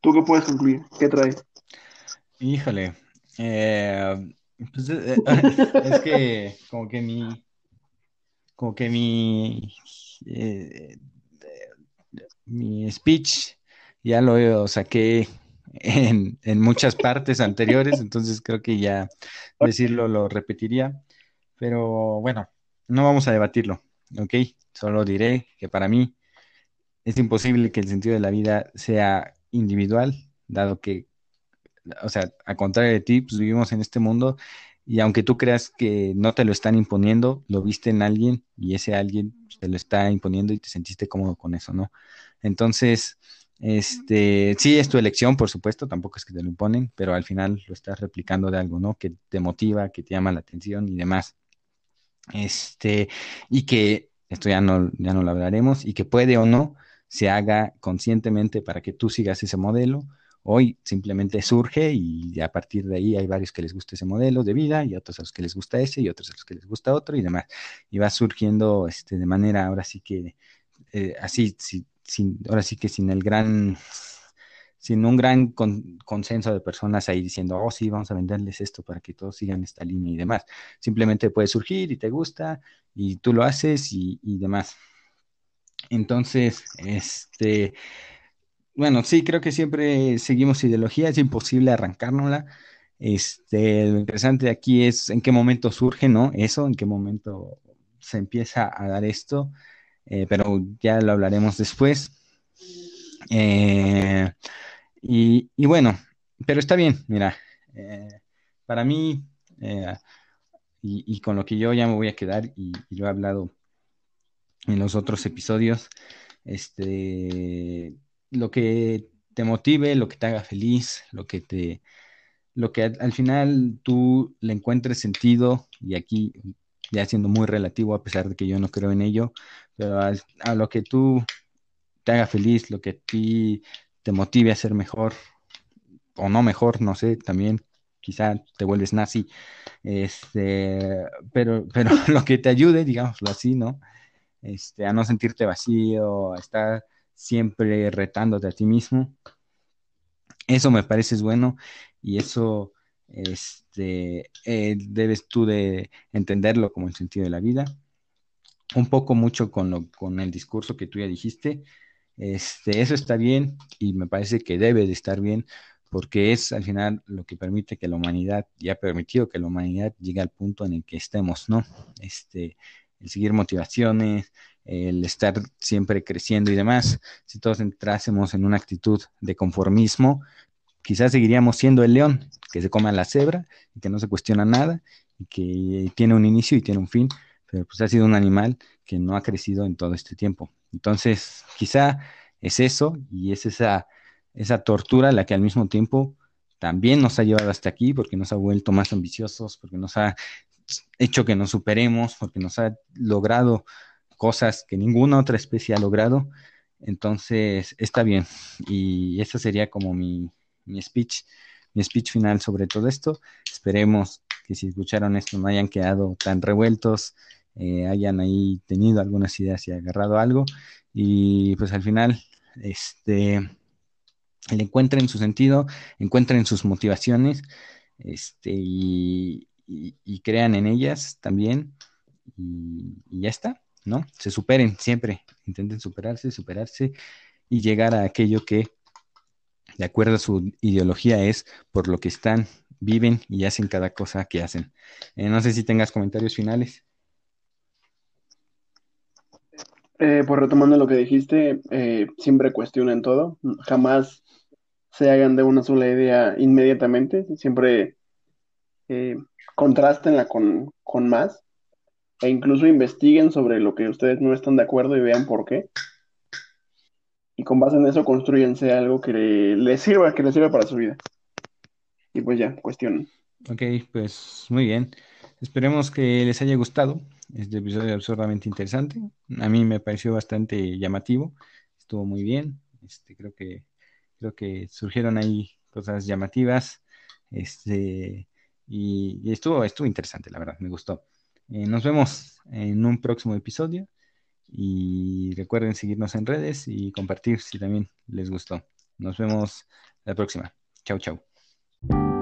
S2: ¿Tú qué puedes concluir? ¿Qué traes?
S1: Híjole, eh, pues, eh, es que como que mi, como que mi, eh, mi speech ya lo saqué en, muchas partes anteriores, entonces creo que ya decirlo lo repetiría, pero bueno, no vamos a debatirlo, ¿ok? Solo diré que para mí es imposible que el sentido de la vida sea individual, dado que, o sea, a contrario de ti, pues vivimos en este mundo y aunque tú creas que no te lo están imponiendo, lo viste en alguien y ese alguien te lo está imponiendo y te sentiste cómodo con eso, ¿no? Entonces, este, sí, es tu elección, por supuesto, tampoco es que te lo imponen, pero al final lo estás replicando de algo, ¿no? Que te motiva, que te llama la atención y demás. Este, y que, esto ya no, ya no lo hablaremos, y que puede o no se haga conscientemente para que tú sigas ese modelo. Hoy simplemente surge y a partir de ahí hay varios que les gusta ese modelo de vida y otros a los que les gusta ese y otros a los que les gusta otro y demás. Y va surgiendo este, de manera ahora sí que eh, así, si sin, ahora sí que sin el gran, sin un gran consenso de personas ahí diciendo, oh sí, vamos a venderles esto para que todos sigan esta línea y demás. Simplemente puede surgir y te gusta y tú lo haces y, demás. Entonces, este, bueno, sí, creo que siempre seguimos ideología, es imposible arrancárnosla. Este, lo interesante aquí es en qué momento surge, ¿no? Eso, en qué momento se empieza a dar esto. Eh, pero ya lo hablaremos después. Eh, y, bueno, pero está bien, mira, eh, para mí, y, con lo que yo ya me voy a quedar, y, lo he hablado en los otros episodios, este, lo que te motive, lo que te haga feliz, lo que te, lo que al, final tú le encuentres sentido, y aquí ya siendo muy relativo a pesar de que yo no creo en ello, pero a lo que tú te haga feliz, lo que a ti te motive a ser mejor o no mejor, no sé, también quizá te vuelves nazi, este, pero, pero lo que te ayude, digámoslo así, ¿no? Este, a no sentirte vacío, a estar siempre retándote a ti mismo. Eso me parece bueno y eso este, eh, debes tú de entenderlo como el sentido de la vida. Un poco mucho con, lo, con el discurso que tú ya dijiste. Este, eso está bien y me parece que debe de estar bien porque es al final lo que permite que la humanidad, y ha permitido que la humanidad llegue al punto en el que estemos, ¿no? Este, el seguir motivaciones, el estar siempre creciendo y demás. Si todos entrásemos en una actitud de conformismo, quizás seguiríamos siendo el león, que se come a la cebra y que no se cuestiona nada y que tiene un inicio y tiene un fin, pero pues ha sido un animal que no ha crecido en todo este tiempo. Entonces, quizá es eso y es esa, esa tortura la que al mismo tiempo también nos ha llevado hasta aquí porque nos ha vuelto más ambiciosos, porque nos ha hecho que nos superemos, porque nos ha logrado cosas que ninguna otra especie ha logrado. Entonces, está bien. Y ese sería como mi, mi speech, mi speech final sobre todo esto. Esperemos que si escucharon esto no hayan quedado tan revueltos, eh, hayan ahí tenido algunas ideas y agarrado algo. Y pues al final, este, le encuentren su sentido, encuentren sus motivaciones, este, y, crean en ellas también. y ya está. ¿no? Se superen siempre, intenten superarse, superarse y llegar a aquello que, de acuerdo a su ideología, es por lo que están, viven y hacen cada cosa que hacen. Eh, no sé si tengas comentarios finales.
S2: Eh, pues retomando lo que dijiste, eh, siempre cuestionen todo, jamás se hagan de una sola idea inmediatamente, siempre contrastenla con, con más e incluso investiguen sobre lo que ustedes no están de acuerdo y vean por qué. Y con base en eso construyense algo que les sirva, que les sirva para su vida. Y pues ya, cuestionen.
S1: Ok, pues muy bien. Esperemos que les haya gustado este episodio absurdamente interesante. A mí me pareció bastante llamativo. Estuvo muy bien. Este, creo que creo que surgieron ahí cosas llamativas. Este, y, y estuvo, estuvo interesante, la verdad, me gustó. Eh, nos vemos en un próximo episodio y recuerden seguirnos en redes y compartir si también les gustó. Nos vemos la próxima. Chau, chau. thank you